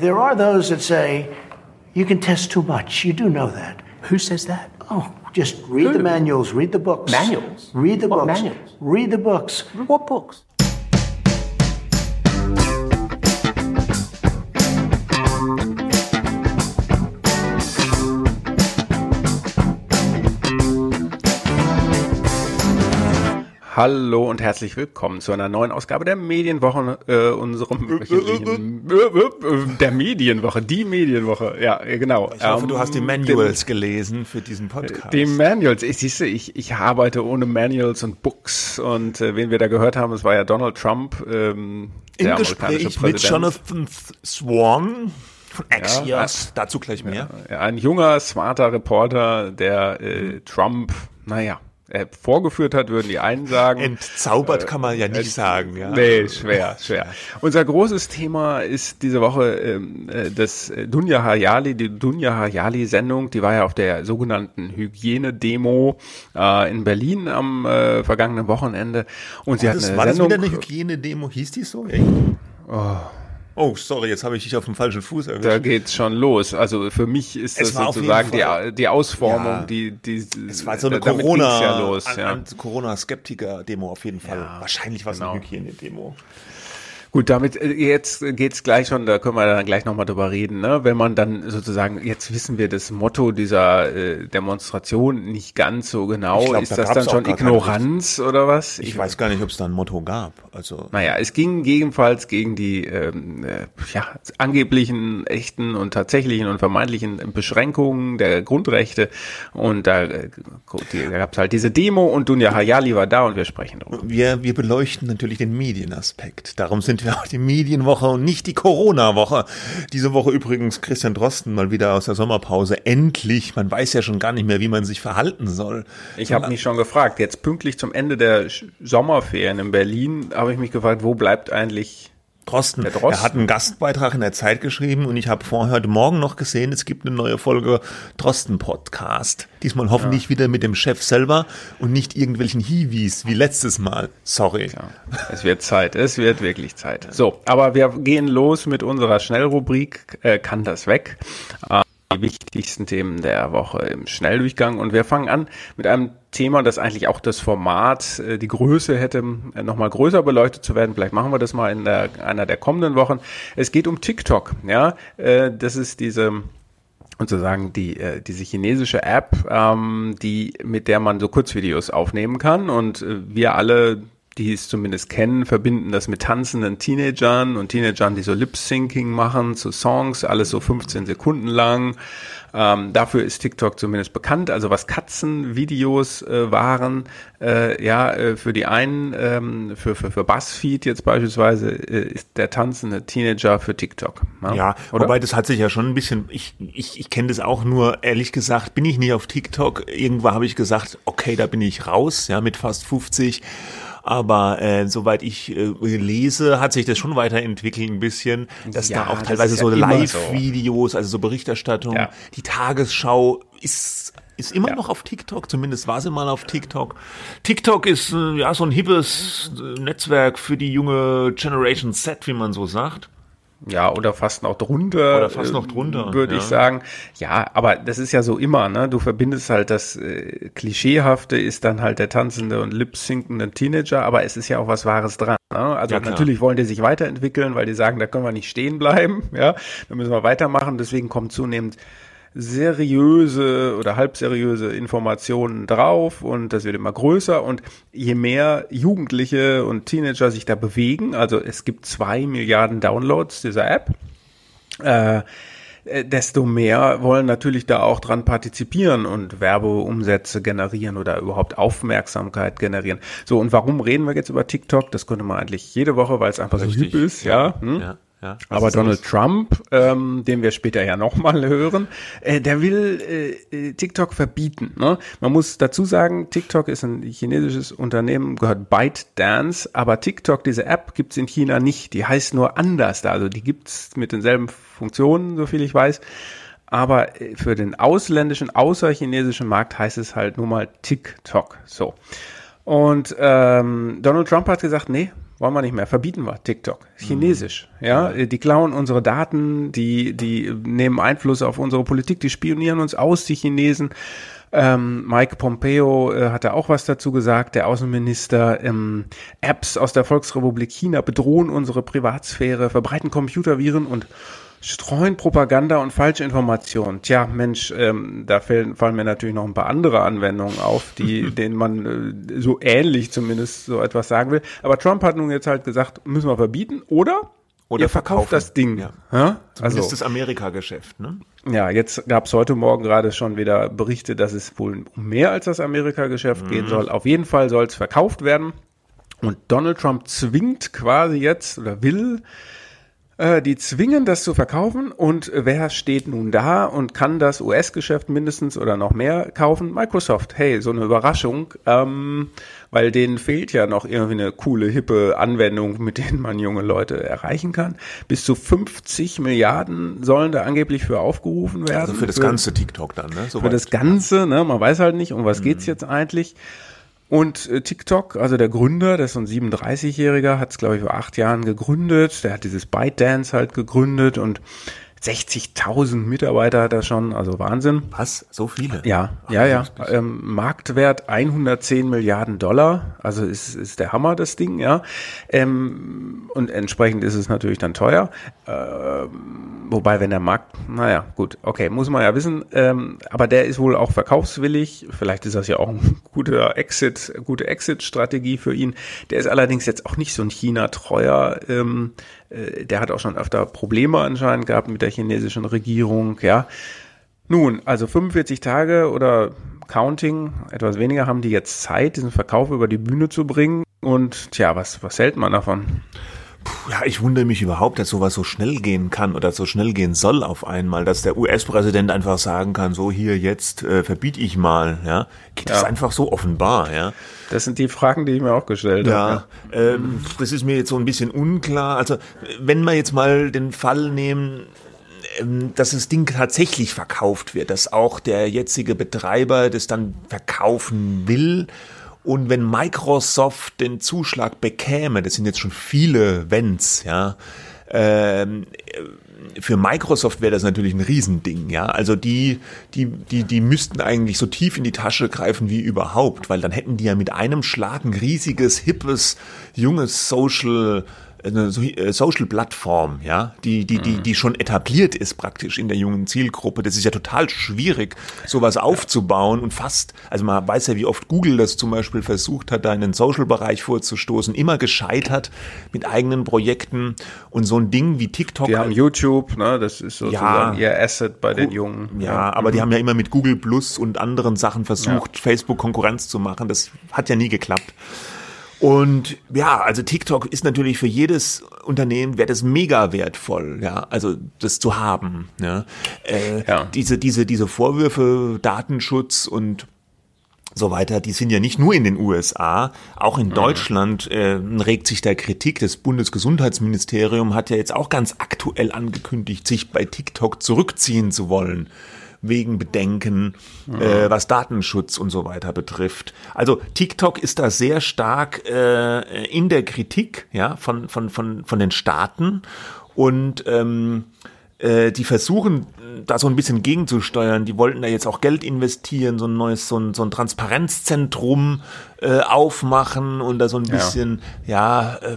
There are those that say you can test too much. You do know that. Who says that? Oh, just read Who? the manuals, read the books. Manuals? Read the What books. manuals? Read the books. What books? Hallo und herzlich willkommen zu einer neuen Ausgabe der Medienwoche, äh, unserem der Medienwoche, die Medienwoche, ja, genau. Ich hoffe, Ähm, du hast die Manuals gelesen für diesen Podcast. Die Manuals. Ich siehste, ich, ich arbeite ohne Manuals und Books und äh, wen wir da gehört haben, es war ja Donald Trump, ähm, Im der Gespräch mit. Jonathan Swan von Ja, Axios. Dazu gleich mehr. Ja, ein junger, smarter Reporter, der äh, Trump, naja, äh, vorgeführt hat, würden die einen sagen. Entzaubert kann man ja nicht sagen. Ja. Nee, schwer, schwer. Unser großes Thema ist diese Woche ähm, äh, das äh, Dunja Hayali, die Dunja Hayali-Sendung, die war ja auf der sogenannten Hygienedemo äh, in Berlin am äh, vergangenen Wochenende. Und sie hat Das, eine war das Sendung. wieder eine Hygienedemo? Hieß die so? Echt? Oh. Sorry, jetzt habe ich dich auf dem falschen Fuß erwischt. da geht's schon los. Also für mich ist Es das sozusagen die, die Ausformung, Ja. die, die es war so eine Corona, ja los, ja. Corona-Skeptiker-Demo auf jeden Fall. Wahrscheinlich war es genau. eine Hygienedemo. Gut, damit äh, jetzt geht's gleich schon, da können wir dann gleich nochmal drüber reden, ne? Wenn man dann sozusagen, jetzt wissen wir das Motto dieser äh, Demonstration nicht ganz so genau. Ich glaub, ist da das dann schon Ignoranz oder was? Ich weiß gar nicht, ob es da ein Motto gab. Also Naja, es ging jedenfalls gegen die ähm, äh, ja, angeblichen, echten und tatsächlichen und vermeintlichen Beschränkungen der Grundrechte. Und da, äh, da gab's halt diese Demo und Dunja Hayali war da und wir sprechen darüber. wir, wir beleuchten natürlich den Medienaspekt. Darum sind wir auch die Medienwoche und nicht die Corona-Woche. Diese Woche übrigens Christian Drosten mal wieder aus der Sommerpause. Endlich. Man weiß ja schon gar nicht mehr, wie man sich verhalten soll. Ich habe mich schon gefragt, jetzt pünktlich zum Ende der Sommerferien in Berlin, habe ich mich gefragt, wo bleibt eigentlich Drosten. Der Drosten. Er hat einen Gastbeitrag in der Zeit geschrieben und ich habe vorher heute Morgen noch gesehen, es gibt eine neue Folge Drosten Podcast. Diesmal hoffentlich wieder mit dem Chef selber und nicht irgendwelchen Hiwis wie letztes Mal. Sorry. Ja, es wird Zeit, es wird wirklich Zeit. So, aber wir gehen los mit unserer Schnellrubrik, äh, kann das weg? Die wichtigsten Themen der Woche im Schnelldurchgang und wir fangen an mit einem Thema, das eigentlich auch das Format, äh, die Größe hätte äh, nochmal größer beleuchtet zu werden. Vielleicht machen wir das mal in der, einer der kommenden Wochen. Es geht um TikTok, ja, äh, das ist diese sozusagen die äh, diese chinesische App, ähm, die mit der man so Kurzvideos aufnehmen kann und äh, wir alle die es zumindest kennen, verbinden das mit tanzenden Teenagern und Teenagern, die so Lip-Syncing machen zu Songs, alles so 15 Sekunden lang. Ähm, dafür ist TikTok zumindest bekannt. Also was Katzenvideos äh, waren, äh, ja, äh, für die einen, ähm, für, für, für BuzzFeed jetzt beispielsweise, äh, ist der tanzende Teenager für TikTok. Ja, Oder? wobei das hat sich ja schon ein bisschen, ich, ich, ich kenne das auch nur, ehrlich gesagt, bin ich nicht auf TikTok. Irgendwann habe ich gesagt, okay, da bin ich raus, ja, mit fast 50. Aber äh, soweit ich äh, lese, hat sich das schon weiterentwickelt ein bisschen, dass Ja, da auch teilweise ja so Live-Videos, also so Berichterstattung, Ja. die Tagesschau ist ist immer Ja. noch auf TikTok, zumindest war sie mal auf TikTok. TikTok ist äh, ja so ein hippes äh, Netzwerk für die junge Generation Z, wie man so sagt. Ja, oder fast noch drunter. Oder fast äh, noch drunter, Würde ich ja. sagen. Ja, aber das ist ja so immer, ne? Du verbindest halt das äh, Klischeehafte ist dann halt der tanzende und lip-synkende Teenager, aber es ist ja auch was Wahres dran. Ne? Also Ja, natürlich wollen die sich weiterentwickeln, weil die sagen, da können wir nicht stehen bleiben, ja. Da müssen wir weitermachen. Deswegen kommen zunehmend seriöse oder halbseriöse Informationen drauf und das wird immer größer und je mehr Jugendliche und Teenager sich da bewegen, also es gibt zwei Milliarden Downloads dieser App, äh, äh, desto mehr wollen natürlich da auch dran partizipieren und Werbeumsätze generieren oder überhaupt Aufmerksamkeit generieren. So, und warum reden wir jetzt über TikTok? Das könnte man eigentlich jede Woche, weil es einfach so Richtig, hip ist, ja. Hm? Ja, ja. Aber Donald los? Trump, ähm, den wir später ja nochmal hören, äh, der will äh, äh, TikTok verbieten. Ne? Man muss dazu sagen, TikTok ist ein chinesisches Unternehmen, gehört ByteDance, aber TikTok, diese App, gibt's in China nicht. Die heißt nur anders da. Also die gibt's mit denselben Funktionen, so viel ich weiß. Aber äh, für den ausländischen, außerchinesischen Markt heißt es halt nur mal TikTok. So. Und ähm, Donald Trump hat gesagt, nee, wollen wir nicht mehr, verbieten wir TikTok, chinesisch, mhm. ja, die klauen unsere Daten, die, die nehmen Einfluss auf unsere Politik, die spionieren uns aus, die Chinesen. Ähm, Mike Pompeo äh, hat da auch was dazu gesagt, der Außenminister. Ähm, Apps aus der Volksrepublik China bedrohen unsere Privatsphäre, verbreiten Computerviren und streuen Propaganda und falsche Informationen. Tja, Mensch, ähm, da fallen, fallen mir natürlich noch ein paar andere Anwendungen auf, die, denen man äh, so ähnlich zumindest so etwas sagen will. Aber Trump hat nun jetzt halt gesagt, müssen wir verbieten oder oder ihr verkauft das Ding. Ja. Ja? Also ist das Amerika-Geschäft. Ne? Ja, jetzt gab es heute Morgen gerade schon wieder Berichte, dass es wohl um mehr als das Amerika-Geschäft mhm. gehen soll. Auf jeden Fall soll es verkauft werden. Und Donald Trump zwingt quasi jetzt oder will äh, die zwingen das zu verkaufen und wer steht nun da und kann das US-Geschäft mindestens oder noch mehr kaufen? Microsoft. Hey, so eine Überraschung, ähm, weil denen fehlt ja noch irgendwie eine coole, hippe Anwendung, mit denen man junge Leute erreichen kann. Bis zu 50 Milliarden sollen da angeblich für aufgerufen werden. Also für das ganze TikTok dann, ne? So für das Ganze, ne? Man weiß halt nicht, um was mhm. geht's jetzt eigentlich. Und äh, TikTok, also der Gründer, der ist so ein 37-Jähriger, hat es, glaube ich, vor acht Jahren gegründet. Der hat dieses ByteDance halt gegründet und 60.000 Mitarbeiter hat er schon, also Wahnsinn. Was? So viele? Ja, Ach, ja, ja. Ähm, Marktwert 110 Milliarden Dollar, also ist, ist der Hammer, das Ding, ja. Ähm, und entsprechend ist es natürlich dann teuer. Ähm, wobei, wenn der Markt, naja, gut, okay, muss man ja wissen. Ähm, aber der ist wohl auch verkaufswillig. Vielleicht ist das ja auch ein guter Exit, gute Exit-Strategie für ihn. Der ist allerdings jetzt auch nicht so ein China-treuer. Äh, der hat auch schon öfter Probleme anscheinend gehabt mit der chinesischen Regierung, ja. Nun, also 45 Tage oder Counting, etwas weniger haben die jetzt Zeit, diesen Verkauf über die Bühne zu bringen. Und tja, was, was hält man davon? Ja, ich wundere mich überhaupt, dass sowas so schnell gehen kann oder so schnell gehen soll auf einmal, dass der US-Präsident einfach sagen kann, so hier jetzt äh, verbiete ich mal, ja. Geht ja. das einfach so offenbar, ja? Das sind die Fragen, die ich mir auch gestellt ja, habe. Ja, ähm, das ist mir jetzt so ein bisschen unklar. Also wenn wir jetzt mal den Fall nehmen, ähm, dass das Ding tatsächlich verkauft wird, dass auch der jetzige Betreiber das dann verkaufen will und wenn Microsoft den Zuschlag bekäme, das sind jetzt schon viele Wenns, ja, ähm, für Microsoft wäre das natürlich ein Riesending, ja. Also die, die, die, die müssten eigentlich so tief in die Tasche greifen wie überhaupt, weil dann hätten die ja mit einem Schlag ein riesiges, hippes, junges Social eine äh, Social-Plattform, ja, die, die, die, mhm. die schon etabliert ist praktisch in der jungen Zielgruppe. Das ist ja total schwierig, sowas aufzubauen und fast, also man weiß ja, wie oft Google das zum Beispiel versucht hat, da in den Social-Bereich vorzustoßen, immer gescheitert mit eigenen Projekten und so ein Ding wie TikTok. Die haben YouTube, ne, das ist sozusagen ja, ihr Asset bei den Jungen. Ja, ja. aber mhm. die haben ja immer mit Google Plus und anderen Sachen versucht, ja. Facebook Konkurrenz zu machen. Das hat ja nie geklappt. Und ja, also TikTok ist natürlich für jedes Unternehmen wäre das mega wertvoll, ja, also das zu haben. Ja. Äh, ja. Diese, diese, diese Vorwürfe, Datenschutz und so weiter, die sind ja nicht nur in den USA, auch in mhm. Deutschland äh, regt sich der Kritik. Das Bundesgesundheitsministerium hat ja jetzt auch ganz aktuell angekündigt, sich bei TikTok zurückziehen zu wollen wegen Bedenken, ja. äh, was Datenschutz und so weiter betrifft. Also TikTok ist da sehr stark äh, in der Kritik ja, von, von, von, von den Staaten und ähm, äh, die versuchen da so ein bisschen gegenzusteuern. Die wollten da jetzt auch Geld investieren, so ein neues, so ein, so ein Transparenzzentrum äh, aufmachen und da so ein bisschen, ja, ja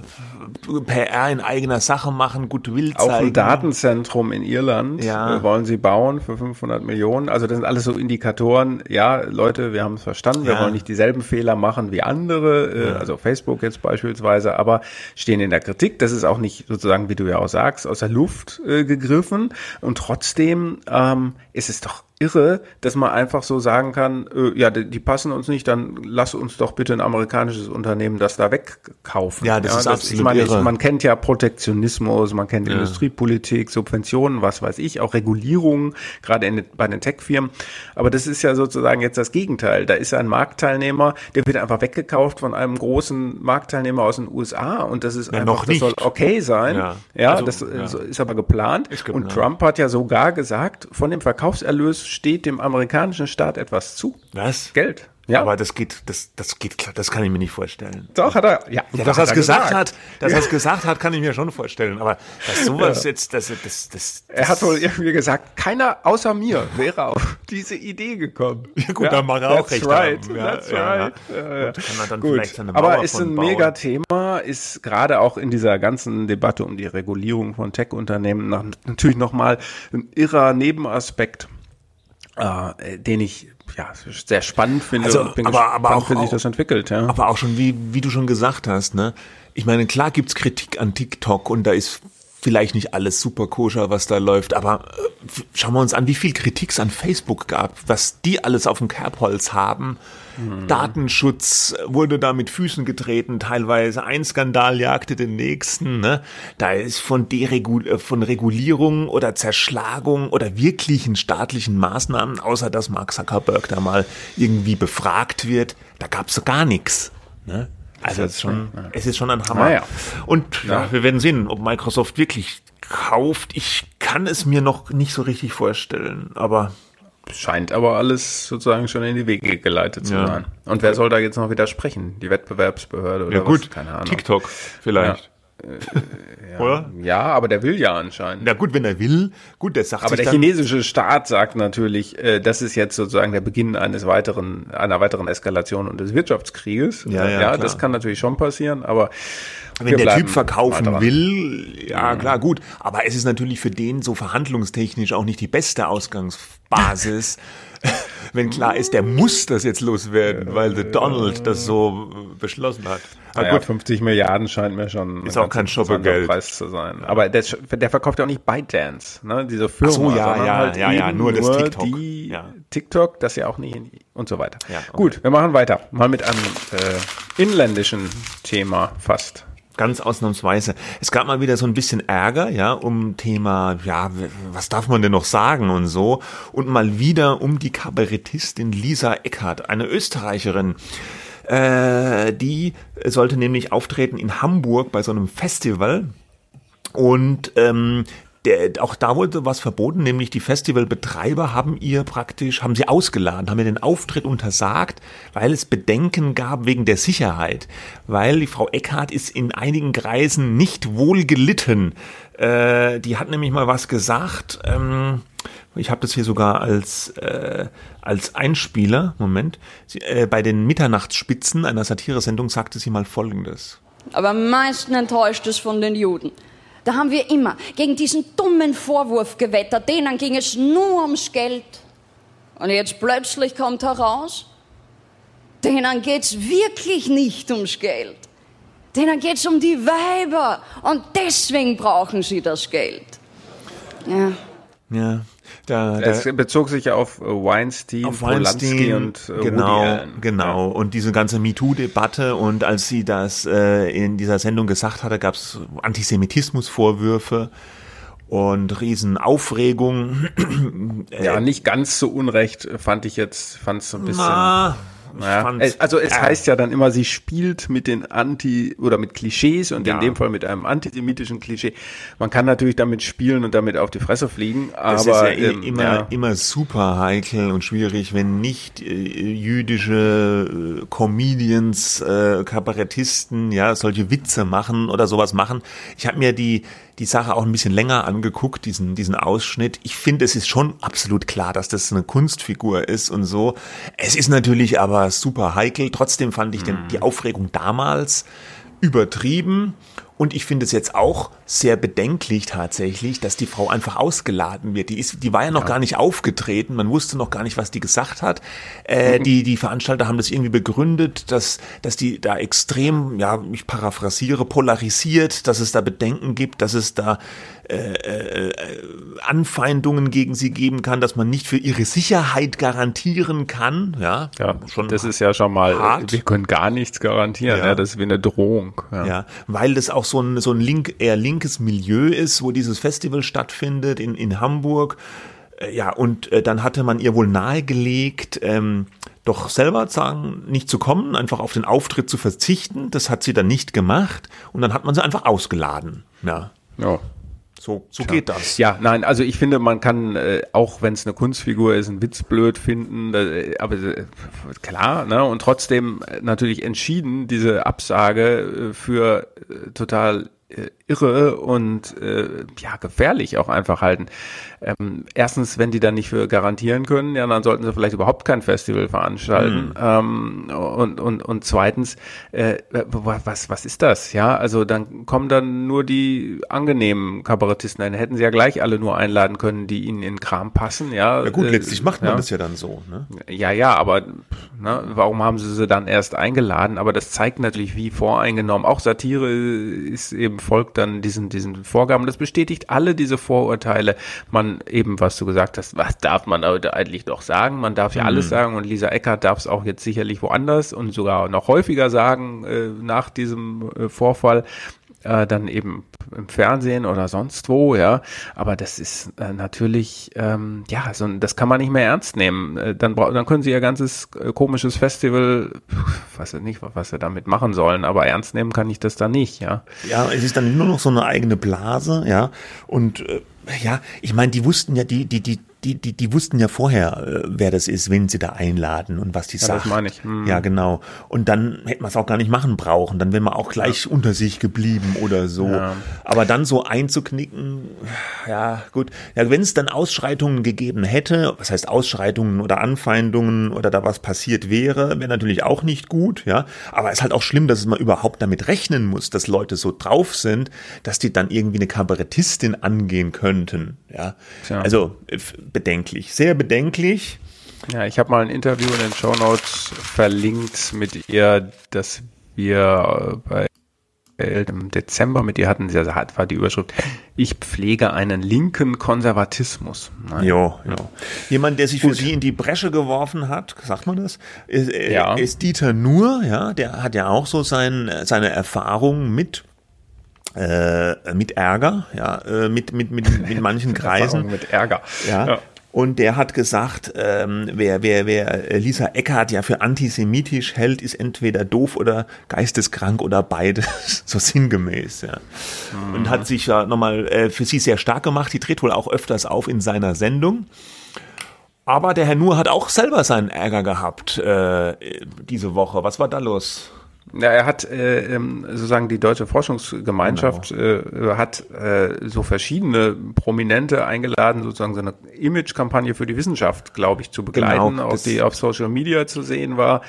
äh, PR in eigener Sache machen, Goodwill zeigen. Auch ein Datenzentrum in Irland ja. äh, wollen sie bauen für 500 Millionen. Also das sind alles so Indikatoren. Ja, Leute, wir haben es verstanden. Wir ja. wollen nicht dieselben Fehler machen wie andere, äh, also Facebook jetzt beispielsweise, aber stehen in der Kritik. Das ist auch nicht sozusagen, wie du ja auch sagst, aus der Luft äh, gegriffen. Und trotzdem ähm, ist es doch irre, dass man einfach so sagen kann, äh, ja, die, die, passen uns nicht, dann lass uns doch bitte ein amerikanisches Unternehmen das da wegkaufen. Ja, das ja, ist das, absolut ich meine, irre. Ich, man kennt ja Protektionismus, man kennt ja. Industriepolitik, Subventionen, was weiß ich, auch Regulierungen, gerade in, bei den Tech-Firmen. Aber das ist ja sozusagen jetzt das Gegenteil. Da ist ein Marktteilnehmer, der wird einfach weggekauft von einem großen Marktteilnehmer aus den USA und das ist ja, einfach, das soll okay sein. Ja, ja also, das ist aber geplant. Ist geplant. Und Trump hat ja sogar gesagt, von dem Verkaufserlös steht dem amerikanischen Staat etwas zu. Was? Geld. Ja. Aber das geht, das, das geht klar, das kann ich mir nicht vorstellen. Doch, hat er. Ja, Ja, dass er es gesagt, hat, dass er es gesagt hat, kann ich mir schon vorstellen. Aber dass sowas jetzt, das, das, das, Er hat wohl irgendwie gesagt, keiner außer mir wäre auf diese Idee gekommen. Ja, gut, dann mag er auch recht right, haben. Ja, that's ja, right. Ja, ja. Gut, kann er dann Gut, vielleicht seine aber Mauer ist von ein bauen. Megathema, ist gerade auch in dieser ganzen Debatte um die Regulierung von Tech-Unternehmen natürlich nochmal ein irrer Nebenaspekt, äh, den ich ja sehr spannend finde Also, und bin aber- gespannt, aber auch- wie sich das entwickelt. Ja. Aber auch schon, wie, wie du schon gesagt hast, ne? Ich meine, klar gibt's Kritik an TikTok und da ist vielleicht nicht alles super koscher, was da läuft, aber äh, schauen wir uns an, wie viel Kritik es an Facebook gab, was die alles auf dem Kerbholz haben. Datenschutz wurde da mit Füßen getreten, teilweise ein Skandal jagte den nächsten. Ne? Da ist von, Deregul äh, von Regulierung oder Zerschlagung oder wirklichen staatlichen Maßnahmen, außer dass Mark Zuckerberg da mal irgendwie befragt wird, da gab's so gar nichts. Ne? Also es ist schon, es ist schon ein Hammer. Naja. Und ja, Ja. wir werden sehen, ob Microsoft wirklich kauft. Ich kann es mir noch nicht so richtig vorstellen, aber Scheint aber alles sozusagen schon in die Wege geleitet zu Ja. sein. Und wer soll da jetzt noch widersprechen? Die Wettbewerbsbehörde oder was? Keine Ahnung. TikTok vielleicht. Oder? Ja, aber der will ja anscheinend. Na gut, wenn er will, gut, der sagt Aber der chinesische Staat sagt natürlich, äh, das ist jetzt sozusagen der Beginn eines weiteren, einer weiteren Eskalation und des Wirtschaftskrieges. Ja, ja, ja das kann natürlich schon passieren, aber wenn der Typ verkaufen will, ja klar, gut. Aber es ist natürlich für den so verhandlungstechnisch auch nicht die beste Ausgangsbasis. wenn klar ist, der muss das jetzt loswerden, weil der Donald das so äh, beschlossen hat. Naja, gut, 50 Milliarden scheint mir schon Ist ein auch kein Shoppergeld. Preis zu sein. Aber der, der verkauft ja auch nicht ByteDance, ne? Diese Firma. Ach so, ja, ja, halt ja, ja, nur das TikTok. Die Ja. TikTok, das ja auch nicht und so weiter. Ja, okay. Gut, wir machen weiter. Mal mit einem äh, inländischen Thema fast. Ganz ausnahmsweise. Es gab mal wieder so ein bisschen Ärger, ja, um Thema, ja, was darf man denn noch sagen und so. Und mal wieder um die Kabarettistin Lisa Eckert, eine Österreicherin. Äh, die sollte nämlich auftreten in Hamburg bei so einem Festival. Und ähm, der, auch da wurde was verboten, nämlich die Festivalbetreiber haben ihr praktisch, haben sie ausgeladen, haben ihr den Auftritt untersagt, weil es Bedenken gab wegen der Sicherheit. Weil die Frau Eckhardt ist in einigen Kreisen nicht wohl gelitten. Äh, die hat nämlich mal was gesagt, ähm, ich habe das hier sogar als, äh, als Einspieler, Moment, sie, äh, bei den Mitternachtsspitzen einer Satiresendung sagte sie mal Folgendes. Aber am meisten enttäuscht es von den Juden. Da haben wir immer gegen diesen dummen Vorwurf gewettert, denen ging es nur ums Geld. Und jetzt plötzlich kommt heraus, denen geht's wirklich nicht ums Geld. Denen geht's um die Weiber und deswegen brauchen sie das Geld. Ja. Ja, da, Es bezog sich ja auf äh, Weinstein, auf Polanski Weinstein und äh, genau, genau. Und diese ganze MeToo-Debatte und als sie das äh, in dieser Sendung gesagt hatte, gab es Antisemitismusvorwürfe und Riesenaufregung. Ja, nicht ganz so unrecht fand ich jetzt, fand es so ein bisschen. Ah, fand's- es- also es äh, heißt ja dann immer, sie spielt mit den Anti- oder mit Klischees und Ja. in dem Fall mit einem antisemitischen Klischee. Man kann natürlich damit spielen und damit auf die Fresse fliegen, aber Das ist ja eh ähm, immer, ja. immer super heikel und schwierig, wenn nicht äh, jüdische äh, Comedians, äh, Kabarettisten, ja, solche Witze machen oder sowas machen. Ich habe mir die die Sache auch ein bisschen länger angeguckt, diesen diesen Ausschnitt. Ich finde, es ist schon absolut klar, dass das eine Kunstfigur ist und so. Es ist natürlich aber super heikel. Trotzdem fand ich den, die Aufregung damals übertrieben. Und ich finde es jetzt auch sehr bedenklich tatsächlich, dass die Frau einfach ausgeladen wird. Die ist, die war ja noch gar nicht aufgetreten. Man wusste noch gar nicht, was die gesagt hat. Äh, die, die Veranstalter haben das irgendwie begründet, dass, dass die da extrem, ja, ich paraphrasiere, polarisiert, dass es da Bedenken gibt, dass es da äh, äh, Anfeindungen gegen sie geben kann, dass man nicht für ihre Sicherheit garantieren kann. Ja, ja, das ist ja schon mal, hart. wir können gar nichts garantieren. Ja. Ja. das ist wie eine Drohung. Ja. Ja, weil das auch so ein, so ein link, eher linkes Milieu ist, wo dieses Festival stattfindet in, in Hamburg. Äh, Ja, und äh, dann hatte man ihr wohl nahegelegt, ähm, doch selber sagen, nicht zu kommen, einfach auf den Auftritt zu verzichten. Das hat sie dann nicht gemacht und dann hat man sie einfach ausgeladen. Ja. Ja. So, so geht das. Ja, nein, also ich finde, man kann, äh, auch wenn es eine Kunstfigur ist, einen Witz blöd finden, äh, aber äh, klar, ne? Und trotzdem äh, natürlich entschieden diese Absage für total irre und äh, ja gefährlich auch einfach halten. Ähm, erstens, wenn die dann nicht für garantieren können, ja, dann sollten sie vielleicht überhaupt kein Festival veranstalten. Mhm. Ähm, und, und, und zweitens, äh, was, was ist das? Ja, also dann kommen dann nur die angenehmen Kabarettisten. Dann hätten sie ja gleich alle nur einladen können, die ihnen in Kram passen. Ja, ja gut, äh, letztlich macht man ja. das ja dann so. Ne? Ja, ja, aber ne, warum haben sie sie dann erst eingeladen? Aber das zeigt natürlich, wie voreingenommen. Auch Satire ist eben folgt dann diesen, diesen Vorgaben. Das bestätigt alle diese Vorurteile. Man eben, was du gesagt hast, was darf man heute eigentlich doch sagen? Man darf ja mhm. alles sagen und Lisa Eckert darf es auch jetzt sicherlich woanders und sogar noch häufiger sagen äh, nach diesem äh, Vorfall äh, dann eben im Fernsehen oder sonst wo, ja. Aber das ist äh, natürlich, ähm, ja, so, das kann man nicht mehr ernst nehmen. Äh, dann, dann können sie ihr ganzes äh, komisches Festival, weiß ich nicht, was sie damit machen sollen, aber ernst nehmen kann ich das da nicht, ja. Ja, es ist dann nur noch so eine eigene Blase, ja. Und äh, ja, ich meine, die wussten ja, die, die, die, die, die, die wussten ja vorher, äh, wer das ist, wenn sie da einladen und was die ja, sagt. Das meine ich. Hm. Ja, genau. Und dann hätte man es auch gar nicht machen brauchen. Dann wäre man auch gleich ja. unter sich geblieben oder so. Ja. Aber dann so einzuknicken, ja, gut. Ja, wenn es dann Ausschreitungen gegeben hätte, was heißt Ausschreitungen oder Anfeindungen oder da was passiert wäre, wäre natürlich auch nicht gut, ja. Aber es ist halt auch schlimm, dass man überhaupt damit rechnen muss, dass Leute so drauf sind, dass die dann irgendwie eine Kabarettistin angehen könnten, ja. Tja. Also, bedenklich, sehr bedenklich. Ja, ich habe mal ein Interview in den Show Notes verlinkt mit ihr, dass wir bei im Dezember mit ihr hatten, sehr hart war die Überschrift, ich pflege einen linken Konservatismus. Ja, ja. Jemand, der sich Gut. für sie in die Bresche geworfen hat, sagt man das, ist, äh, ja. ist Dieter Nuhr, ja, der hat ja auch so sein, seine Erfahrungen mit äh, mit Ärger, ja, äh, mit, mit, mit, mit manchen Kreisen. mit Ärger. Ja. ja. Und der hat gesagt, ähm, wer, wer, wer Lisa Eckhardt ja für antisemitisch hält, ist entweder doof oder geisteskrank oder beides, so sinngemäß. Ja. Mhm. Und hat sich ja nochmal äh, für sie sehr stark gemacht. Die tritt wohl auch öfters auf in seiner Sendung. Aber der Herr Nur hat auch selber seinen Ärger gehabt äh, diese Woche. Was war da los? Ja, er hat äh, ähm, sozusagen die deutsche Forschungsgemeinschaft genau. äh, hat äh, so verschiedene Prominente eingeladen, sozusagen so eine Image-Kampagne für die Wissenschaft, glaube ich, zu begleiten, genau, auch die auf Social Media zu sehen war.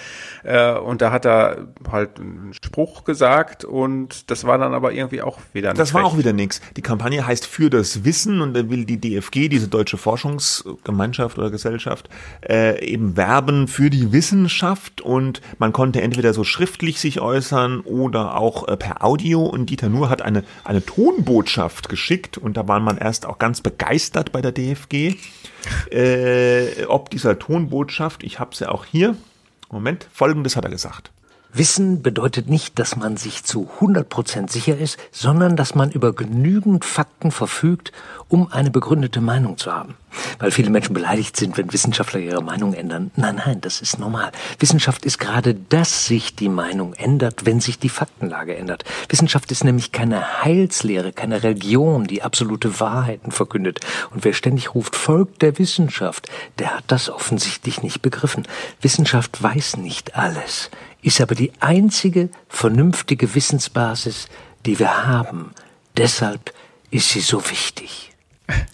Äh, und da hat er halt einen Spruch gesagt und das war dann aber irgendwie auch wieder nichts. Das war auch wieder nichts. Die Kampagne heißt für das Wissen und da will die DFG, diese deutsche Forschungsgemeinschaft oder Gesellschaft, äh, eben werben für die Wissenschaft und man konnte entweder so schriftlich sich äußern oder auch äh, per Audio. Und Dieter Nuhr hat eine, eine Tonbotschaft geschickt und da war man erst auch ganz begeistert bei der DFG. Äh, ob dieser Tonbotschaft, ich habe sie ja auch hier. Moment, folgendes hat er gesagt. Wissen bedeutet nicht, dass man sich zu 100% sicher ist, sondern dass man über genügend Fakten verfügt, um eine begründete Meinung zu haben. Weil viele Menschen beleidigt sind, wenn Wissenschaftler ihre Meinung ändern. Nein, nein, das ist normal. Wissenschaft ist gerade, dass sich die Meinung ändert, wenn sich die Faktenlage ändert. Wissenschaft ist nämlich keine Heilslehre, keine Religion, die absolute Wahrheiten verkündet. Und wer ständig ruft, folgt der Wissenschaft, der hat das offensichtlich nicht begriffen. Wissenschaft weiß nicht alles ist aber die einzige vernünftige Wissensbasis, die wir haben. Deshalb ist sie so wichtig.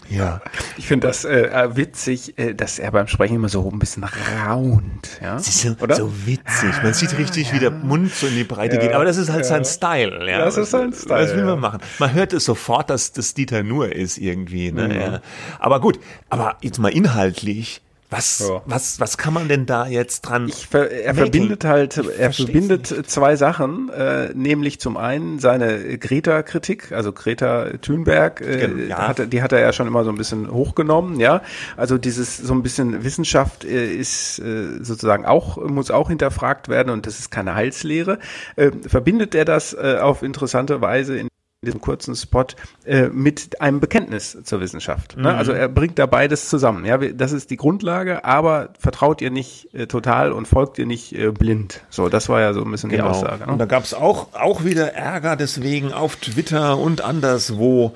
Ja. Ich finde das äh, witzig, äh, dass er beim Sprechen immer so ein bisschen raunt. Ja? Sie ist so, Oder? so witzig. Man sieht richtig, ja. wie der Mund so in die Breite ja. geht. Aber das ist halt ja. sein Style. Ja? Das ist sein Style. Was will man machen? Man hört es sofort, dass das Dieter nur ist irgendwie. Ne? Mhm. Ja. Aber gut, aber jetzt mal inhaltlich was, ja. was, was kann man denn da jetzt dran? Ver er verbindet halt, er verbindet nicht. zwei Sachen, äh, nämlich zum einen seine Greta-Kritik, also Greta Thunberg, äh, ja. hat, die hat er ja schon immer so ein bisschen hochgenommen, ja. Also dieses so ein bisschen Wissenschaft äh, ist äh, sozusagen auch muss auch hinterfragt werden und das ist keine Heilslehre. Äh, verbindet er das äh, auf interessante Weise in diesem kurzen Spot äh, mit einem Bekenntnis zur Wissenschaft. Ne? Mhm. Also er bringt da beides zusammen. Ja, das ist die Grundlage, aber vertraut ihr nicht äh, total und folgt ihr nicht äh, blind. So, das war ja so ein bisschen genau. die Aussage. Ne? Und da gab es auch auch wieder Ärger deswegen auf Twitter und anderswo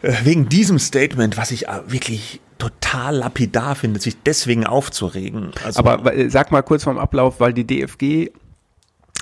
äh, wegen diesem Statement, was ich äh, wirklich total lapidar finde, sich deswegen aufzuregen. Also, Aber äh, sag mal kurz vom Ablauf, weil die DFG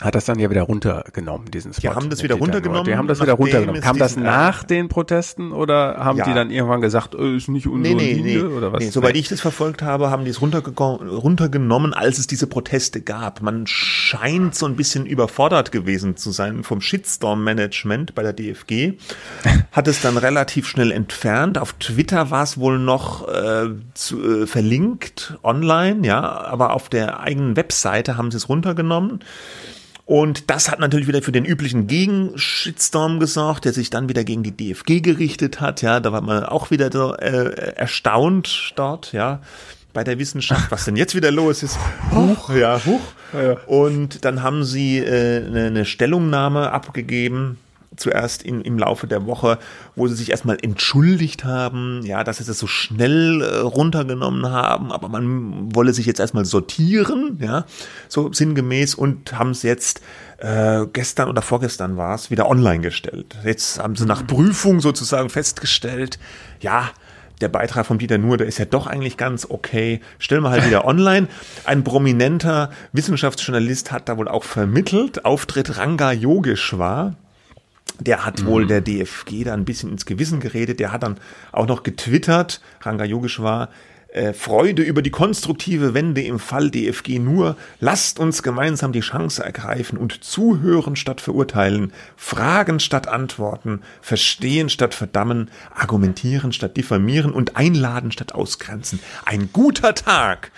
hat das dann ja wieder runtergenommen, diesen Spot. Die haben das wieder runtergenommen. Die haben das wieder runtergenommen. Kam das nach den Protesten oder haben ja. die dann irgendwann gesagt, äh, ist nicht unsere nee, nee, Linie nee. oder was? Nee, soweit ich das verfolgt habe, haben die es runtergenommen, als es diese Proteste gab. Man scheint so ein bisschen überfordert gewesen zu sein vom Shitstorm-Management bei der DFG. Hat es dann relativ schnell entfernt. Auf Twitter war es wohl noch äh, zu, äh, verlinkt online, ja, aber auf der eigenen Webseite haben sie es runtergenommen. Und das hat natürlich wieder für den üblichen Gegenshitstorm gesorgt, der sich dann wieder gegen die DFG gerichtet hat. Ja, da war man auch wieder so, äh, erstaunt dort, ja, bei der Wissenschaft, was denn jetzt wieder los ist. Huch, ja, huch. Ja. Und dann haben sie äh, eine, eine Stellungnahme abgegeben zuerst in, im Laufe der Woche, wo sie sich erstmal entschuldigt haben, ja, dass sie das so schnell äh, runtergenommen haben, aber man wolle sich jetzt erstmal sortieren, ja, so sinngemäß und haben es jetzt äh, gestern oder vorgestern war es wieder online gestellt. Jetzt haben sie nach Prüfung sozusagen festgestellt, ja, der Beitrag von Dieter Nuhr, der ist ja doch eigentlich ganz okay. Stellen wir halt wieder online. Ein prominenter Wissenschaftsjournalist hat da wohl auch vermittelt. Auftritt Ranga Yogeshwar. Der hat wohl mhm. der DFG da ein bisschen ins Gewissen geredet. Der hat dann auch noch getwittert, Ranga Yogeshwar, äh, Freude über die konstruktive Wende im Fall DFG nur. Lasst uns gemeinsam die Chance ergreifen und zuhören statt verurteilen, fragen statt antworten, verstehen statt verdammen, argumentieren statt diffamieren und einladen statt ausgrenzen. Ein guter Tag.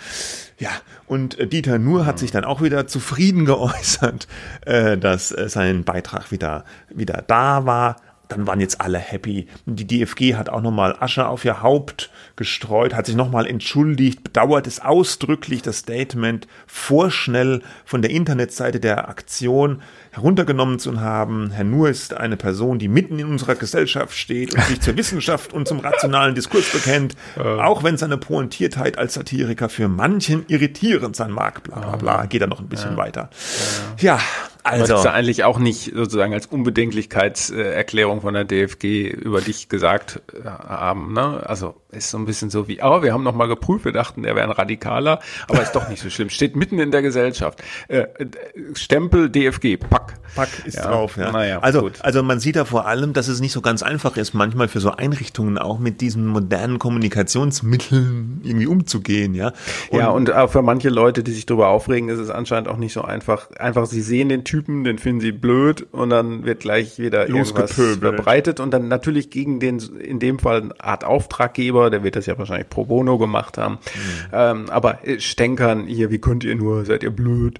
Ja, und äh, Dieter Nuhr hat sich dann auch wieder zufrieden geäußert, äh, dass sein Beitrag wieder, wieder da war. Dann waren jetzt alle happy. Die DFG hat auch nochmal Asche auf ihr Haupt gestreut, hat sich nochmal entschuldigt, bedauert es ausdrücklich, das Statement vorschnell von der Internetseite der Aktion heruntergenommen zu haben. Herr Nuhr ist eine Person, die mitten in unserer Gesellschaft steht und sich zur Wissenschaft und zum rationalen Diskurs bekennt, auch wenn seine Pointiertheit als Satiriker für manchen irritierend sein mag, bla bla bla, geht er noch ein bisschen ja. weiter. Ja, also. Was eigentlich auch nicht sozusagen als Unbedenklichkeitserklärung von der DFG über dich gesagt äh, haben, ne? Also ist so ein bisschen so wie, aber wir haben noch mal geprüft, wir dachten, er wäre ein Radikaler, aber ist doch nicht so schlimm. Steht mitten in der Gesellschaft. Äh, äh Stempel DFG, Pack. Pack ist ja. drauf, ja. Naja, also, gut. also man sieht da vor allem, dass es nicht so ganz einfach ist, manchmal für so Einrichtungen auch mit diesen modernen Kommunikationsmitteln irgendwie umzugehen, ja. Und ja, und auch für manche Leute, die sich darüber aufregen, ist es anscheinend auch nicht so einfach. Einfach, sie sehen den Typen, den finden sie blöd und dann wird gleich wieder irgendwas verbreitet und dann natürlich gegen den, in dem Fall eine Art Auftraggeber, der wird das ja wahrscheinlich pro bono gemacht haben. Mhm. Ähm, aber äh, stänkern hier, wie könnt ihr nur, seid ihr blöd?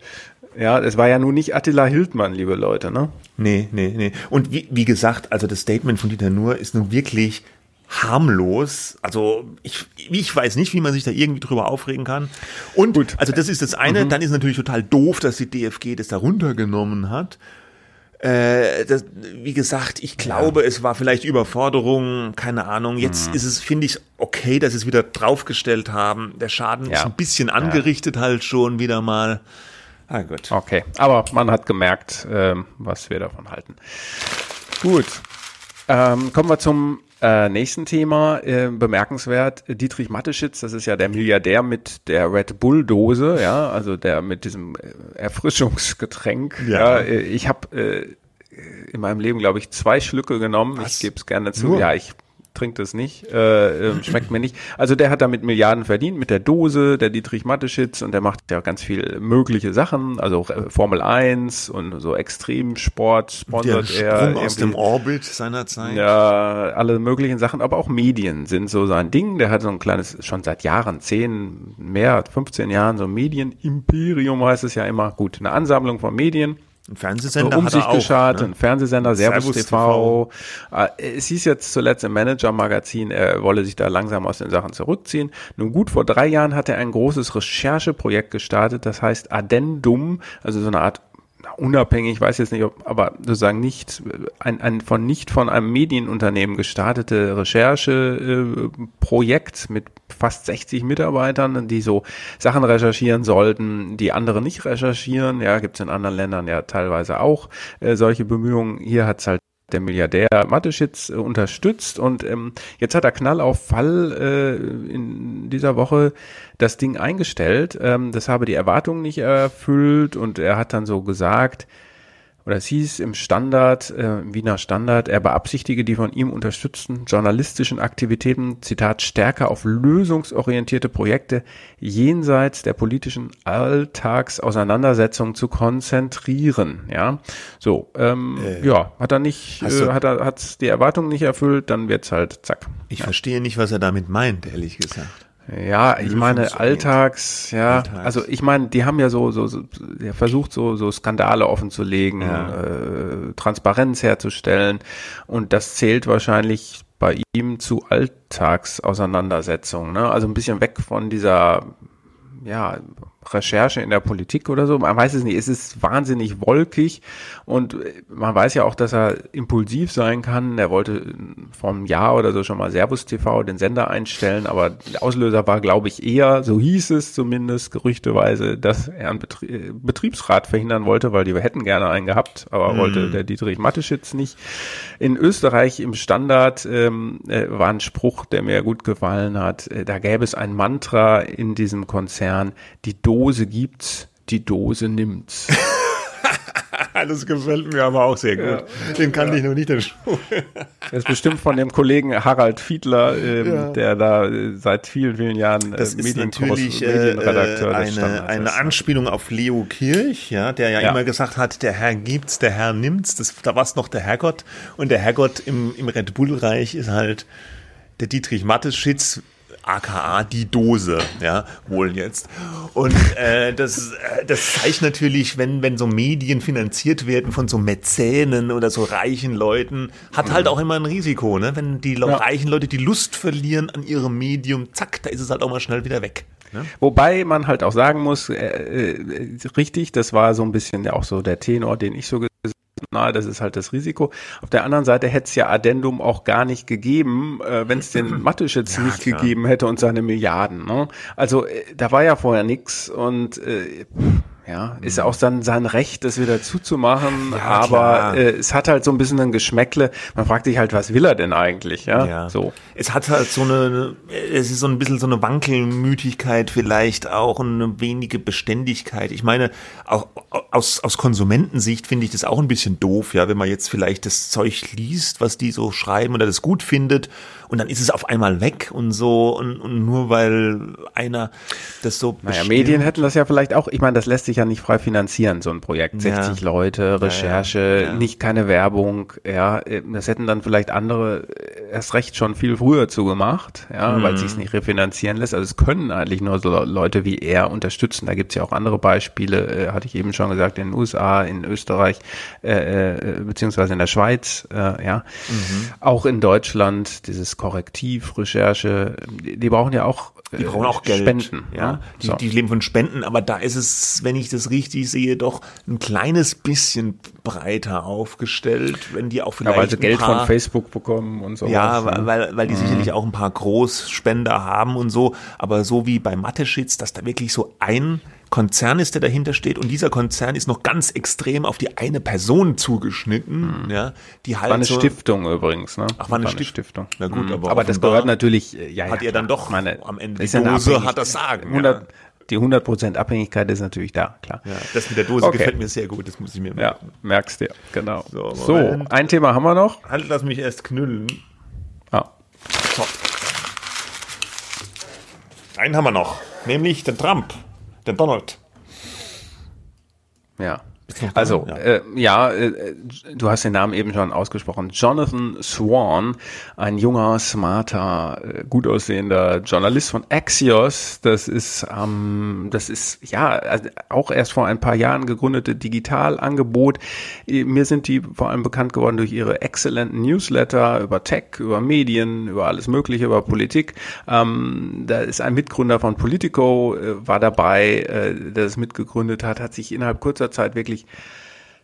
Ja, es war ja nun nicht Attila Hildmann, liebe Leute, ne? Nee, nee, nee. Und wie, wie gesagt, also das Statement von Dieter Nuhr ist nun wirklich harmlos. Also ich, ich weiß nicht, wie man sich da irgendwie drüber aufregen kann. Und Gut. also das ist das eine. Mhm. Dann ist natürlich total doof, dass die DFG das da runtergenommen hat. Äh, das, wie gesagt, ich glaube, ja. es war vielleicht Überforderung, keine Ahnung. Jetzt mhm. ist es, finde ich, okay, dass sie es wieder draufgestellt haben. Der Schaden ja. ist ein bisschen angerichtet ja. halt schon wieder mal. Ah, gut. Okay, aber man hat gemerkt, ähm, was wir davon halten. Gut. Ähm, kommen wir zum äh, nächsten Thema. Äh, bemerkenswert, Dietrich Matteschitz, das ist ja der Milliardär mit der Red Bull-Dose, ja, also der mit diesem äh, Erfrischungsgetränk. Ja. ja äh, ich habe äh, in meinem Leben, glaube ich, zwei Schlücke genommen. Was? Ich gebe es gerne zu. Nur? Ja, ich trinkt es nicht, äh, äh, schmeckt mir nicht. Also der hat damit Milliarden verdient mit der Dose, der Dietrich Matteschitz und der macht ja ganz viel mögliche Sachen, also äh, Formel 1 und so Extremsport sponsert der er. Sprung aus dem Orbit seiner Zeit. Ja, alle möglichen Sachen, aber auch Medien sind so sein Ding. Der hat so ein kleines, schon seit Jahren, zehn, mehr, 15 Jahren so ein Medienimperium heißt es ja immer. Gut, eine Ansammlung von Medien. Ein Fernsehsender um sich geschart, ne? ein Fernsehsender, Servus, Servus TV. TV. Ah, es hieß jetzt zuletzt im Manager-Magazin, er wolle sich da langsam aus den Sachen zurückziehen. Nun gut, vor drei Jahren hat er ein großes Rechercheprojekt gestartet, das heißt Addendum, also so eine Art unabhängig, ich weiß jetzt nicht, ob, aber sozusagen nicht ein, ein von nicht von einem Medienunternehmen gestartete Rechercheprojekt äh, mit fast 60 Mitarbeitern, die so Sachen recherchieren sollten, die andere nicht recherchieren. Ja, gibt es in anderen Ländern ja teilweise auch äh, solche Bemühungen. Hier hat es halt der Milliardär Mateschitz äh, unterstützt und ähm, jetzt hat er Knall auf Fall äh, in dieser Woche das Ding eingestellt. Ähm, das habe die Erwartungen nicht erfüllt und er hat dann so gesagt, oder es hieß im Standard, äh, im Wiener Standard, er beabsichtige die von ihm unterstützten journalistischen Aktivitäten, Zitat, stärker auf lösungsorientierte Projekte jenseits der politischen Alltagsauseinandersetzung zu konzentrieren. Ja, so, ähm, äh, ja, hat er nicht, äh, hat er, hat die Erwartungen nicht erfüllt, dann wird's halt zack. Ich ja. verstehe nicht, was er damit meint, ehrlich gesagt. Ja, ich meine Alltags, ja, Alltags. also ich meine, die haben ja so, so, so versucht so, so Skandale offen zu legen, ja. äh, Transparenz herzustellen und das zählt wahrscheinlich bei ihm zu Alltagsauseinandersetzungen, ne? Also ein bisschen weg von dieser, ja, Recherche in der Politik oder so. Man weiß es nicht. Es ist wahnsinnig wolkig und man weiß ja auch, dass er impulsiv sein kann. Er wollte vor einem Jahr oder so schon mal Servus TV den Sender einstellen, aber der Auslöser war, glaube ich, eher, so hieß es zumindest gerüchteweise, dass er einen Betrie Betriebsrat verhindern wollte, weil die hätten gerne einen gehabt, aber mm. wollte der Dietrich Mateschitz nicht. In Österreich im Standard ähm, äh, war ein Spruch, der mir gut gefallen hat. Äh, da gäbe es ein Mantra in diesem Konzern, die Dose gibt's, die Dose nimmt's. das gefällt mir aber auch sehr gut. Ja. Den kannte ja. ich noch nicht Schule. Das ist bestimmt von dem Kollegen Harald Fiedler, ähm, ja. der da äh, seit vielen, vielen Jahren äh, das ist natürlich, äh, Medienredakteur äh, eine, eine Anspielung auf Leo Kirch, ja, der ja, immer gesagt hat, der Herr gibt's, der Herr nimmt's. Das, da war es noch der Herrgott. Und der Herrgott im, im Red Bull-Reich ist halt der Dietrich Matteschitz, aka die Dose, ja, wohl jetzt. Und äh, das, äh, das zeigt natürlich, wenn, wenn so Medien finanziert werden von so Mäzenen oder so reichen Leuten, hat halt auch immer ein Risiko, ne? Wenn die ja. reichen Leute die Lust verlieren an ihrem Medium, zack, da ist es halt auch mal schnell wieder weg. Ne? Wobei man halt auch sagen muss, äh, äh, richtig, das war so ein bisschen auch so der Tenor, den ich so na, das ist halt das Risiko. Auf der anderen Seite hätte es ja Addendum auch gar nicht gegeben, äh, wenn es den Mattischitz ja, nicht klar. gegeben hätte und seine Milliarden. Ne? Also äh, da war ja vorher nix und äh, ja, ist auch dann sein Recht, das wieder zuzumachen, ja, aber äh, es hat halt so ein bisschen ein Geschmäckle. Man fragt sich halt, was will er denn eigentlich, ja? ja? So. Es hat halt so eine, es ist so ein bisschen so eine Wankelmütigkeit vielleicht auch und eine wenige Beständigkeit. Ich meine, auch aus, aus Konsumentensicht finde ich das auch ein bisschen doof, ja, wenn man jetzt vielleicht das Zeug liest, was die so schreiben oder das gut findet und dann ist es auf einmal weg und so und, und nur weil einer das so Naja, Medien hätten das ja vielleicht auch, ich meine, das lässt sich ja nicht frei finanzieren, so ein Projekt. 60 ja. Leute, Recherche, ja, ja. nicht keine Werbung, ja, das hätten dann vielleicht andere erst recht schon viel früher zugemacht, ja, mhm. weil es sich nicht refinanzieren lässt. Also es können eigentlich nur so Leute wie er unterstützen. Da gibt's ja auch andere Beispiele, äh, hatte ich eben schon gesagt, in den USA, in Österreich, äh, äh, beziehungsweise in der Schweiz, äh, ja. Mhm. Auch in Deutschland, dieses Korrektiv, Recherche, die, brauchen ja auch die brauchen auch Geld. Spenden. Ja, ne? die, so. die leben von Spenden, aber da ist es, wenn ich das richtig sehe, doch ein kleines bisschen breiter aufgestellt, wenn die auch vielleicht. Ja, weil sie Geld paar, von Facebook bekommen und so. Ja, ne? weil, weil die mhm. sicherlich auch ein paar Großspender haben und so, aber so wie bei Mathe-Shits, dass da wirklich so ein Konzern ist, der dahinter steht und dieser Konzern ist noch ganz extrem auf die eine Person zugeschnitten, mhm. ja, die halt war eine so, Stiftung übrigens, ne? Ach, war eine, war eine Stiftung. Na gut, mhm. aber, aber das gehört natürlich, äh, ja, hat ja, er dann doch meine, am Ende die Dose hat das Sagen. 100, ja. Die 100% Abhängigkeit ist natürlich da, klar. Ja, das mit der Dose okay. gefällt mir sehr gut, das muss ich mir merken. Ja, merkst du, genau. So, so, ein Thema haben wir noch. Halt, lass mich erst knüllen. Ah. So. Einen haben wir noch, nämlich den Trump, den Donald. Ja. Also, ja, äh, ja äh, du hast den Namen eben schon ausgesprochen. Jonathan Swan, ein junger, smarter, äh, gut aussehender Journalist von Axios. Das ist, ähm, das ist ja also auch erst vor ein paar Jahren gegründete Digitalangebot. Äh, mir sind die vor allem bekannt geworden durch ihre exzellenten Newsletter über Tech, über Medien, über alles Mögliche, über Politik. Ähm, da ist ein Mitgründer von Politico, äh, war dabei, äh, der es mitgegründet hat, hat sich innerhalb kurzer Zeit wirklich wirklich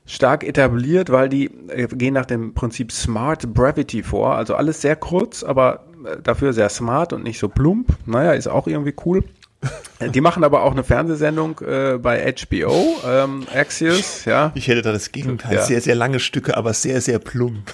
stark etabliert, weil die äh, gehen nach dem Prinzip Smart Brevity vor. Also alles sehr kurz, aber äh, dafür sehr smart und nicht so plump. Naja, ist auch irgendwie cool. Die machen aber auch eine Fernsehsendung äh, bei HBO, ähm, Axios, ja. Ich hätte da das Gegenteil. Ja. Sehr, sehr lange Stücke, aber sehr, sehr plump.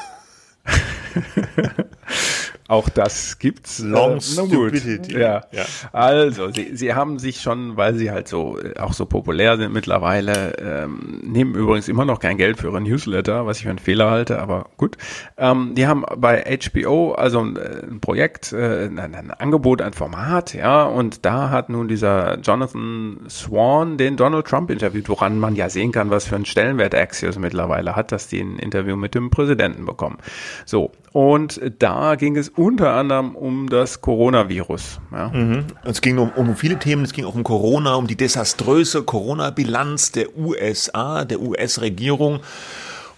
Auch das gibt's. Long äh, gut. Ja. Ja. Also, sie, sie haben sich schon, weil sie halt so äh, auch so populär sind mittlerweile, ähm, nehmen übrigens immer noch kein Geld für ihre Newsletter, was ich für einen Fehler halte, aber gut. Ähm, die haben bei HBO also ein, äh, ein Projekt, äh, ein, ein Angebot, ein Format, ja, und da hat nun dieser Jonathan Swan den Donald Trump interviewt, woran man ja sehen kann, was für einen Stellenwert Axios mittlerweile hat, dass die ein Interview mit dem Präsidenten bekommen. So, und da ging es unter anderem um das Coronavirus. Ja. Es ging um, um viele Themen, es ging auch um Corona, um die desaströse Corona-Bilanz der USA, der US-Regierung.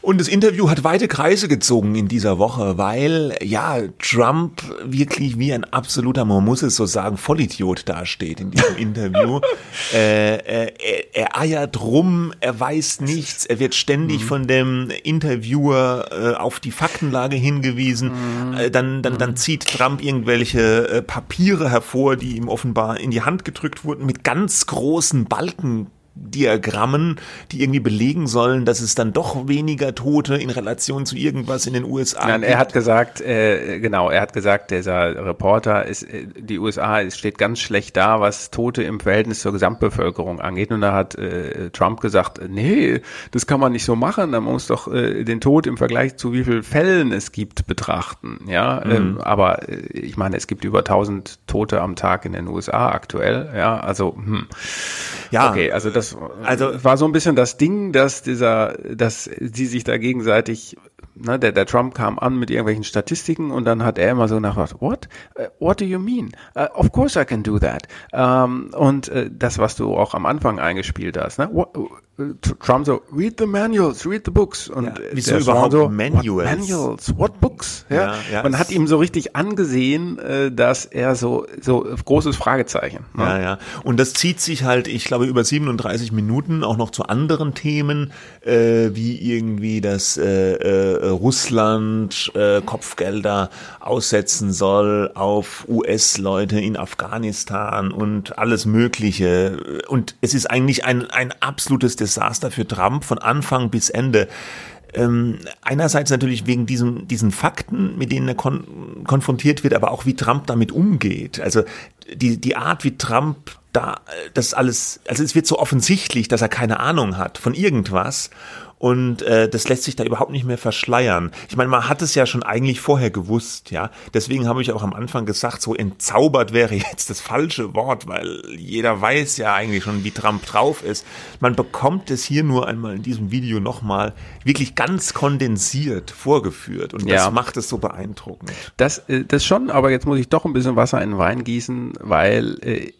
Und das Interview hat weite Kreise gezogen in dieser Woche, weil ja Trump wirklich wie ein absoluter, man muss es so sagen, Vollidiot dasteht in diesem Interview. äh, äh, er, er eiert rum, er weiß nichts, er wird ständig von dem Interviewer äh, auf die Faktenlage hingewiesen. Äh, dann, dann, dann zieht Trump irgendwelche äh, Papiere hervor, die ihm offenbar in die Hand gedrückt wurden, mit ganz großen Balken Diagrammen, die irgendwie belegen sollen, dass es dann doch weniger Tote in Relation zu irgendwas in den USA Nein, gibt. er hat gesagt, äh, genau, er hat gesagt, dieser Reporter ist, äh, die USA es steht ganz schlecht da, was Tote im Verhältnis zur Gesamtbevölkerung angeht. Und da hat äh, Trump gesagt, nee, das kann man nicht so machen. Man muss doch äh, den Tod im Vergleich zu wie viel Fällen es gibt betrachten. Ja, ähm, aber äh, ich meine, es gibt über 1000 Tote am Tag in den USA aktuell. Ja, also hm. Ja. okay, also das Also- war so ein bisschen das Ding, dass dieser, dass sie sich da gegenseitig, ne, der, der Trump kam an mit irgendwelchen Statistiken und dann hat er immer so nachgedacht, what? Uh, what do you mean? Uh, of course I can do that. Ähm, und äh, das, was du auch am Anfang eingespielt hast, ne? What, Trump so, read the manuals, read the books. Und Ja, wieso überhaupt so, Manuals? What manuals? What books? Ja, Ja, Man hat ihm so richtig angesehen, äh, dass er so, so großes Fragezeichen. Ne? Ja, ja. Und das zieht sich halt, ich glaube, über 37 Minuten auch noch zu anderen Themen, äh, wie irgendwie, dass äh, äh, Russland äh, Kopfgelder aussetzen soll auf US-Leute in Afghanistan und alles Mögliche. Und es ist eigentlich ein, ein absolutes Desaster für Trump von Anfang bis Ende. Ähm, einerseits natürlich wegen diesem, diesen Fakten, mit denen er kon konfrontiert wird, aber auch wie Trump damit umgeht. Also die, die Art, wie Trump da das alles, also es wird so offensichtlich, dass er keine Ahnung hat von irgendwas. Und äh, das lässt sich da überhaupt nicht mehr verschleiern. Ich meine, man hat es ja schon eigentlich vorher gewusst, ja. Deswegen habe ich auch am Anfang gesagt, so entzaubert wäre jetzt das falsche Wort, weil jeder weiß ja eigentlich schon, wie Trump drauf ist. Man bekommt es hier nur einmal in diesem Video nochmal wirklich ganz kondensiert vorgeführt. Und das Ja. macht es so beeindruckend. Das, äh, das schon, aber jetzt muss ich doch ein bisschen Wasser in den Wein gießen, weil äh,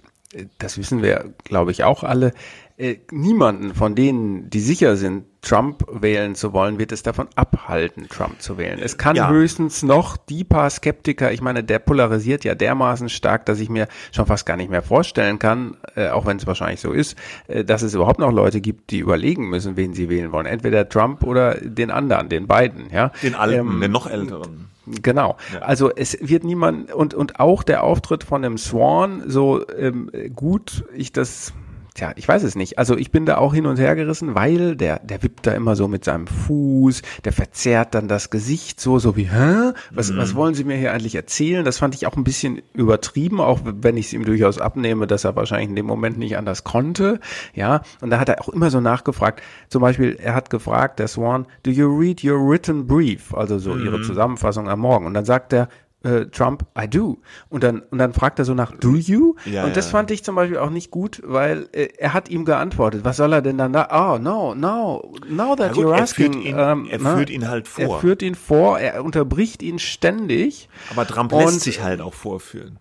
das wissen wir, glaube ich, auch alle. Äh, niemanden von denen, die sicher sind, Trump wählen zu wollen, wird es davon abhalten, Trump zu wählen. Es kann Ja. höchstens noch die paar Skeptiker, ich meine, der polarisiert ja dermaßen stark, dass ich mir schon fast gar nicht mehr vorstellen kann, äh, auch wenn es wahrscheinlich so ist, äh, dass es überhaupt noch Leute gibt, die überlegen müssen, wen sie wählen wollen. Entweder Trump oder den anderen, den beiden, ja. Den alten, Ähm, den noch älteren. Genau. Also es wird niemand und und auch der Auftritt von dem Swan so ähm, gut ich das Tja, ich weiß es nicht. Also ich bin da auch hin und her gerissen, weil der, der wippt da immer so mit seinem Fuß, der verzerrt dann das Gesicht so, so wie, hä? Was, was wollen Sie mir hier eigentlich erzählen? Das fand ich auch ein bisschen übertrieben, auch wenn ich es ihm durchaus abnehme, dass er wahrscheinlich in dem Moment nicht anders konnte. Ja, und da hat er auch immer so nachgefragt. Zum Beispiel, er hat gefragt, der Swan, do you read your written brief? Also so ihre Zusammenfassung am Morgen. Und dann sagt er, äh, Trump, I do. Und dann, und dann fragt er so nach, do you? Ja, und das ja. fand ich zum Beispiel auch nicht gut, weil äh, er hat ihm geantwortet. Was soll er denn dann da? Oh, no, no, now that gut, you're er asking. führt ihn- ähm, er ne? führt ihn halt vor. Er führt ihn vor, er unterbricht ihn ständig. Aber Trump lässt sich halt auch vorführen.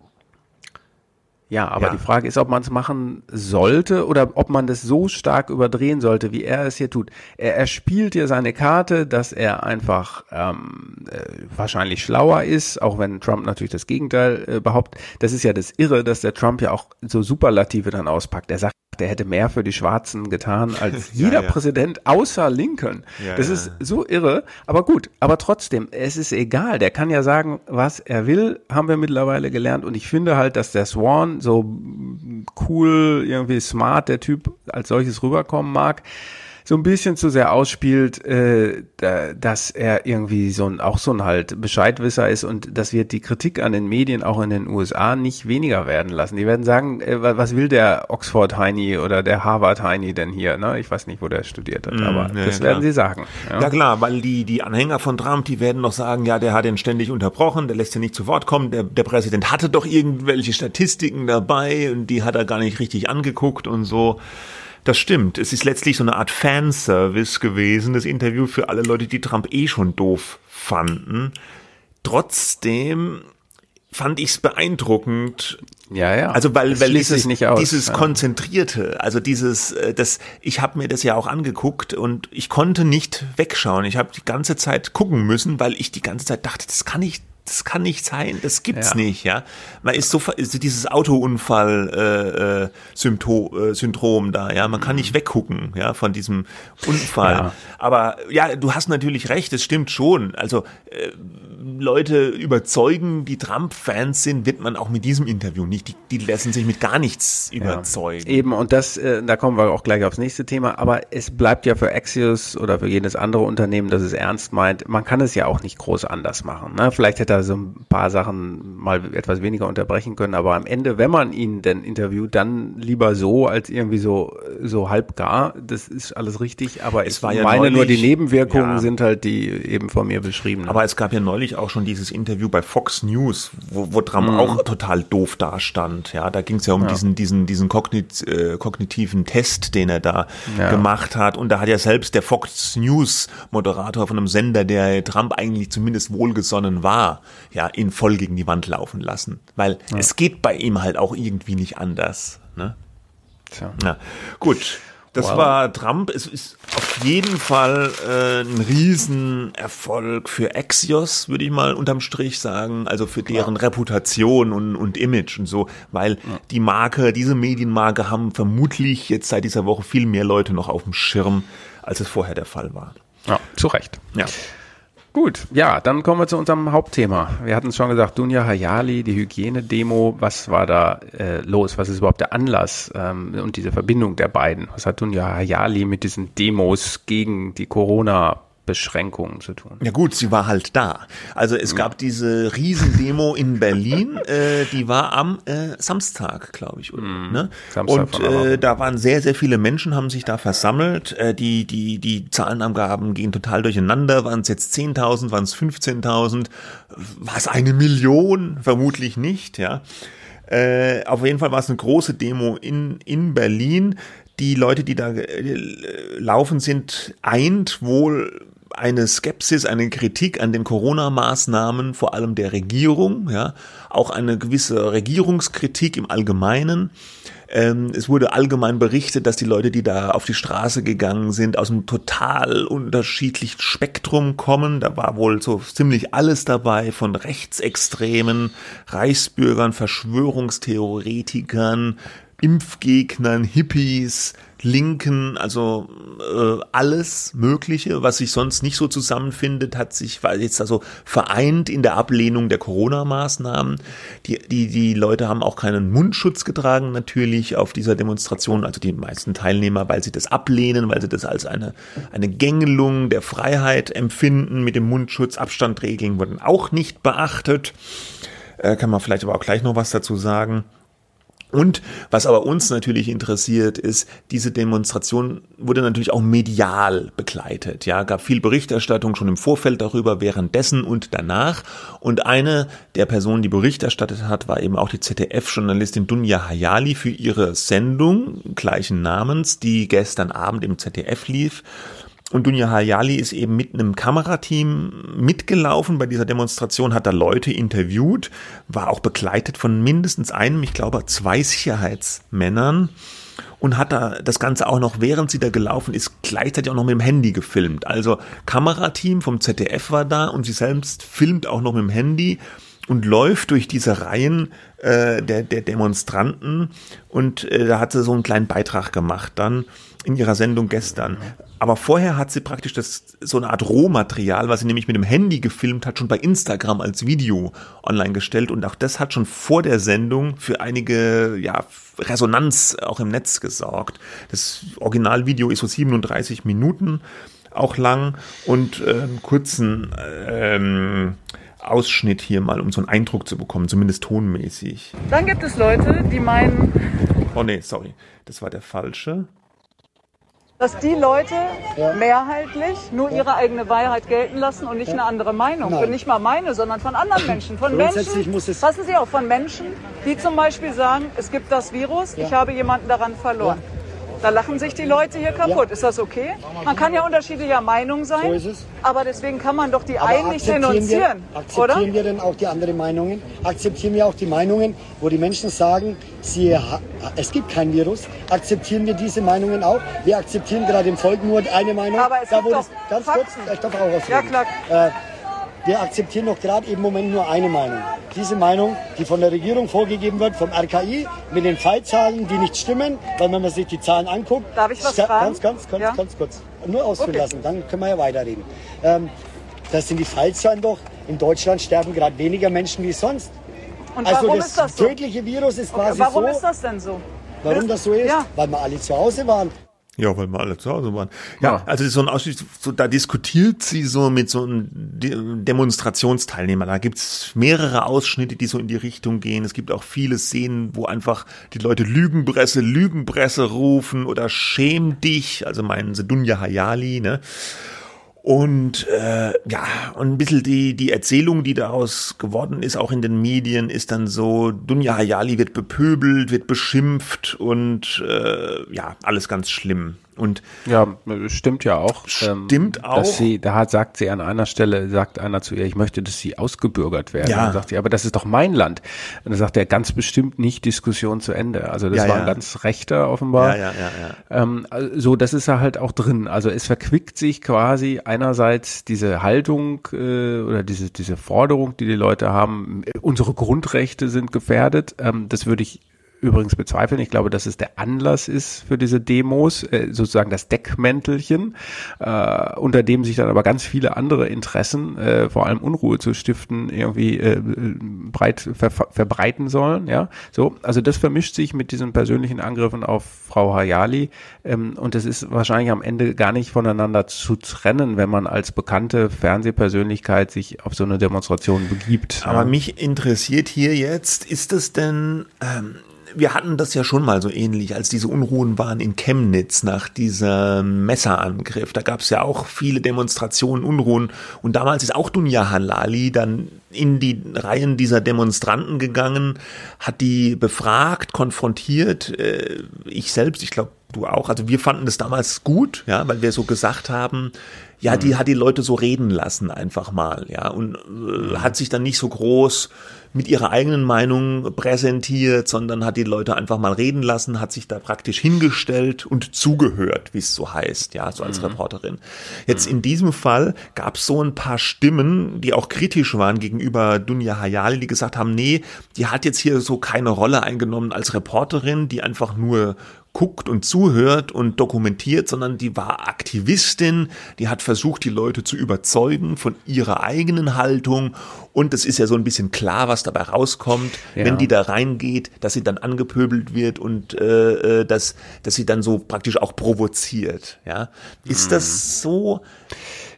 Ja, aber Ja. die Frage ist, ob man es machen sollte oder ob man das so stark überdrehen sollte, wie er es hier tut. Er, er spielt hier seine Karte, dass er einfach ähm, äh, wahrscheinlich schlauer ist, auch wenn Trump natürlich das Gegenteil äh, behauptet. Das ist ja das Irre, dass der Trump ja auch so Superlative dann auspackt. Er sagt, er hätte mehr für die Schwarzen getan als Ja, jeder ja. Präsident außer Lincoln. Ja, das ist so irre. Aber gut, aber trotzdem, es ist egal. Der kann ja sagen, was er will, haben wir mittlerweile gelernt. Und ich finde halt, dass der Swan so cool, irgendwie smart, der Typ als solches rüberkommen mag. So ein bisschen zu sehr ausspielt, äh, da, dass er irgendwie so ein, auch so ein halt Bescheidwisser ist und das wird die Kritik an den Medien auch in den USA nicht weniger werden lassen. Die werden sagen, äh, was will der Oxford Heini oder der Harvard Heini denn hier? Ne? Ich weiß nicht, wo der studiert hat, Mm, aber ja, das ja, werden sie sagen. Ja. Ja klar, weil die, die Anhänger von Trump, die werden noch sagen, ja, der hat ihn ständig unterbrochen, der lässt ihn nicht zu Wort kommen, der, der Präsident hatte doch irgendwelche Statistiken dabei und die hat er gar nicht richtig angeguckt und so. Das stimmt. Es ist letztlich so eine Art Fanservice gewesen, das Interview für alle Leute, die Trump eh schon doof fanden. Trotzdem fand ich es beeindruckend, ja, ja. also weil, Das weil dieses, sich nicht aus. dieses ja. konzentrierte, also dieses, äh, das, ich habe mir das ja auch angeguckt und ich konnte nicht wegschauen. Ich habe die ganze Zeit gucken müssen, weil ich die ganze Zeit dachte, das kann nicht, das kann nicht sein, das gibt's Ja. nicht, ja. Man ist so ist dieses Autounfall äh, Symptom, äh, Syndrom da, ja. Man kann nicht weggucken, ja, von diesem Unfall. Ja. Aber ja, du hast natürlich recht, es stimmt schon. Also äh, Leute überzeugen, die Trump-Fans sind, wird man auch mit diesem Interview nicht. Die, die lassen sich mit gar nichts überzeugen. Eben, und das, äh, da kommen wir auch gleich aufs nächste Thema, aber es bleibt ja für Axios oder für jedes andere Unternehmen, das es ernst meint, man kann es ja auch nicht groß anders machen. Ne? Vielleicht hätte er so ein paar Sachen mal etwas weniger unterbrechen können, aber am Ende, wenn man ihn denn interviewt, dann lieber so, als irgendwie so, so halb gar. Das ist alles richtig, aber Es ich war ja meine nur, die neulich- Nebenwirkungen ja. sind halt die eben von mir beschriebenen. Aber es gab ja neulich auch schon dieses Interview bei Fox News, wo, wo Trump auch total doof dastand. Ja, da ging es ja um diesen, diesen, diesen kognit, äh, kognitiven Test, den er da Ja. gemacht hat. Und da hat ja selbst der Fox News Moderator von einem Sender, der Trump eigentlich zumindest wohlgesonnen war, ja, ihn voll gegen die Wand laufen lassen. Weil es geht bei ihm halt auch irgendwie nicht anders. Ne? Tja. Na, gut. Das Wow. war Trump. Es ist auf jeden Fall äh, ein Riesenerfolg für Axios, würde ich mal unterm Strich sagen. Also für deren Reputation und, und Image und so. Weil die Marke, diese Medienmarke haben vermutlich jetzt seit dieser Woche viel mehr Leute noch auf dem Schirm, als es vorher der Fall war. Ja, zu Recht. Ja. Gut, ja, dann kommen wir zu unserem Hauptthema. Wir hatten es schon gesagt, Dunja Hayali, die Hygienedemo, was war da äh, los? Was ist überhaupt der Anlass ähm, und diese Verbindung der beiden? Was hat Dunja Hayali mit diesen Demos gegen die Corona-Beschränkungen zu tun? Ja gut, sie war halt da. Also es gab diese Riesendemo in Berlin, äh, die war am äh, Samstag, glaube ich, oder? Ne? Samstag Und äh, da waren sehr, sehr viele Menschen, haben sich da versammelt. Äh, die, die, die Zahlenangaben gehen total durcheinander. Waren es jetzt 10.000, waren es 15.000? War es eine Million? Vermutlich nicht, ja. Äh, auf jeden Fall war es eine große Demo in, in Berlin. Die Leute, die da äh, laufen sind, eint wohl eine Skepsis, eine Kritik an den Corona-Maßnahmen, vor allem der Regierung, ja, auch eine gewisse Regierungskritik im Allgemeinen. Ähm, es wurde allgemein berichtet, dass die Leute, die da auf die Straße gegangen sind, aus einem total unterschiedlichen Spektrum kommen. Da war wohl so ziemlich alles dabei, von Rechtsextremen, Reichsbürgern, Verschwörungstheoretikern, Impfgegnern, Hippies, Linken, also äh, alles Mögliche, was sich sonst nicht so zusammenfindet, hat sich jetzt also vereint in der Ablehnung der Corona-Maßnahmen. Die, die, die Leute haben auch keinen Mundschutz getragen, natürlich auf dieser Demonstration, also die meisten Teilnehmer, weil sie das ablehnen, weil sie das als eine, eine Gängelung der Freiheit empfinden mit dem Mundschutz. Abstandregeln wurden auch nicht beachtet. Äh, kann man vielleicht aber auch gleich noch was dazu sagen. Und was aber uns natürlich interessiert, ist, diese Demonstration wurde natürlich auch medial begleitet. Ja, gab viel Berichterstattung schon im Vorfeld darüber, währenddessen und danach. Und eine der Personen, die Bericht erstattet hat, war eben auch die ZDF-Journalistin Dunja Hayali für ihre Sendung gleichen Namens, die gestern Abend im ZDF lief. Und Dunja Hayali ist eben mit einem Kamerateam mitgelaufen. Bei dieser Demonstration, hat da Leute interviewt, war auch begleitet von mindestens einem, ich glaube zwei Sicherheitsmännern. Und hat da das Ganze auch noch, während sie da gelaufen ist, gleichzeitig auch noch mit dem Handy gefilmt. Also Kamerateam vom ZDF war da und sie selbst filmt auch noch mit dem Handy und läuft durch diese Reihen äh, der, der Demonstranten. Und äh, da hat sie so einen kleinen Beitrag gemacht dann in ihrer Sendung gestern. Aber vorher hat sie praktisch das so eine Art Rohmaterial, was sie nämlich mit dem Handy gefilmt hat, schon bei Instagram als Video online gestellt und auch das hat schon vor der Sendung für einige ja Resonanz auch im Netz gesorgt. Das Originalvideo ist so 37 Minuten auch lang und äh, einen kurzen ähm, Ausschnitt hier mal, um so einen Eindruck zu bekommen, zumindest tonmäßig. Dann gibt es Leute, die meinen, Oh nee, sorry, das war der falsche. Dass die Leute mehrheitlich nur ihre eigene Wahrheit gelten lassen und nicht eine andere Meinung. Nein. Und nicht mal meine, sondern von anderen Menschen. Von Menschen, muss es- passen Sie auf, von Menschen, die zum Beispiel sagen, es gibt das Virus, ich habe jemanden daran verloren. Da lachen sich die Leute hier kaputt. Ist das okay? Man kann ja unterschiedlicher Meinung sein, So ist es. aber deswegen kann man doch die Aber einen nicht denunzieren, wir, akzeptieren oder? wir denn auch die anderen Meinungen? Akzeptieren wir auch die Meinungen, wo die Menschen sagen, sie, es gibt kein Virus? Akzeptieren wir diese Meinungen auch? Wir akzeptieren gerade im Volk nur eine Meinung. Aber es gibt wo doch das, ganz Fakten. kurz, ich darf auch ausreden. Ja, klar. Äh, wir akzeptieren doch gerade im Moment nur eine Meinung. Diese Meinung, die von der Regierung vorgegeben wird, vom RKI, mit den Fallzahlen, die nicht stimmen, weil wenn man sich die Zahlen anguckt. Darf ich was Sa- fragen? Ganz, ganz, ganz, Ja? ganz kurz. Nur ausführen Okay. lassen, dann können wir ja weiterreden. Ähm, das sind die Fallzahlen doch. In Deutschland sterben gerade weniger Menschen wie sonst. Und Also warum das, ist das so? tödliche Virus ist Okay, quasi warum so. ist das denn so? Warum das so ist? Ja. Weil wir alle zu Hause waren. Ja, weil wir alle zu Hause waren. Ja, Ja. also so ein Ausschnitt, so, da diskutiert sie so mit so einem De Demonstrationsteilnehmer. Da gibt's mehrere Ausschnitte, die so in die Richtung gehen. Es gibt auch viele Szenen, wo einfach die Leute Lügenpresse, Lügenpresse rufen oder schäm dich, also meinen sie Dunja Hayali, ne? Und äh, ja, und ein bisschen die, die Erzählung, die daraus geworden ist, auch in den Medien, ist dann so, Dunja Hayali wird bepöbelt, wird beschimpft und äh, ja, alles ganz schlimm. Und Ja, stimmt ja auch. ähm, Stimmt auch. Dass sie, da sagt sie an einer Stelle, sagt einer zu ihr, ich möchte, dass sie ausgebürgert werden. Ja. Und sagt sie, aber das ist doch mein Land. Und dann sagt er, ganz bestimmt nicht Diskussion zu Ende. Also das Ja, war ja. ein ganz rechter offenbar. ja, ja, ja, ja. Ähm, so, das ist ja halt auch drin. Also es verquickt sich quasi einerseits diese Haltung äh, oder diese, diese Forderung, die die Leute haben, äh, unsere Grundrechte sind gefährdet. Ähm, das würde ich übrigens bezweifeln. Ich glaube, dass es der Anlass ist für diese Demos, äh, sozusagen das Deckmäntelchen, äh, unter dem sich dann aber ganz viele andere Interessen, äh, vor allem Unruhe zu stiften, irgendwie äh, breit ver verbreiten sollen. Ja, so. Also das vermischt sich mit diesen persönlichen Angriffen auf Frau Hayali ähm, und es ist wahrscheinlich am Ende gar nicht voneinander zu trennen, wenn man als bekannte Fernsehpersönlichkeit sich auf so eine Demonstration begibt. Aber ja. mich interessiert hier jetzt, ist es denn, ähm, wir hatten das ja schon mal so ähnlich, als diese Unruhen waren in Chemnitz nach diesem Messerangriff. Da gab es ja auch viele Demonstrationen, Unruhen. Und damals ist auch Dunja Halali dann in die Reihen dieser Demonstranten gegangen, hat die befragt, konfrontiert. Äh, ich selbst, ich glaube, du auch. Also wir fanden das damals gut, ja, weil wir so gesagt haben, ja, die hat die Leute so reden lassen einfach mal, ja, und äh, hat sich dann nicht so groß mit ihrer eigenen Meinung präsentiert, sondern hat die Leute einfach mal reden lassen, hat sich da praktisch hingestellt und zugehört, wie es so heißt, ja, so als Reporterin. Jetzt in diesem Fall gab es so ein paar Stimmen, die auch kritisch waren gegenüber Dunja Hayali, die gesagt haben, nee, die hat jetzt hier so keine Rolle eingenommen als Reporterin, die einfach nur guckt und zuhört und dokumentiert, sondern die war Aktivistin, die hat versucht, die Leute zu überzeugen von ihrer eigenen Haltung und es ist ja so ein bisschen klar, was dabei rauskommt, Ja. wenn die da reingeht, dass sie dann angepöbelt wird und äh, äh, dass, dass sie dann so praktisch auch provoziert. Ja, Ist das so?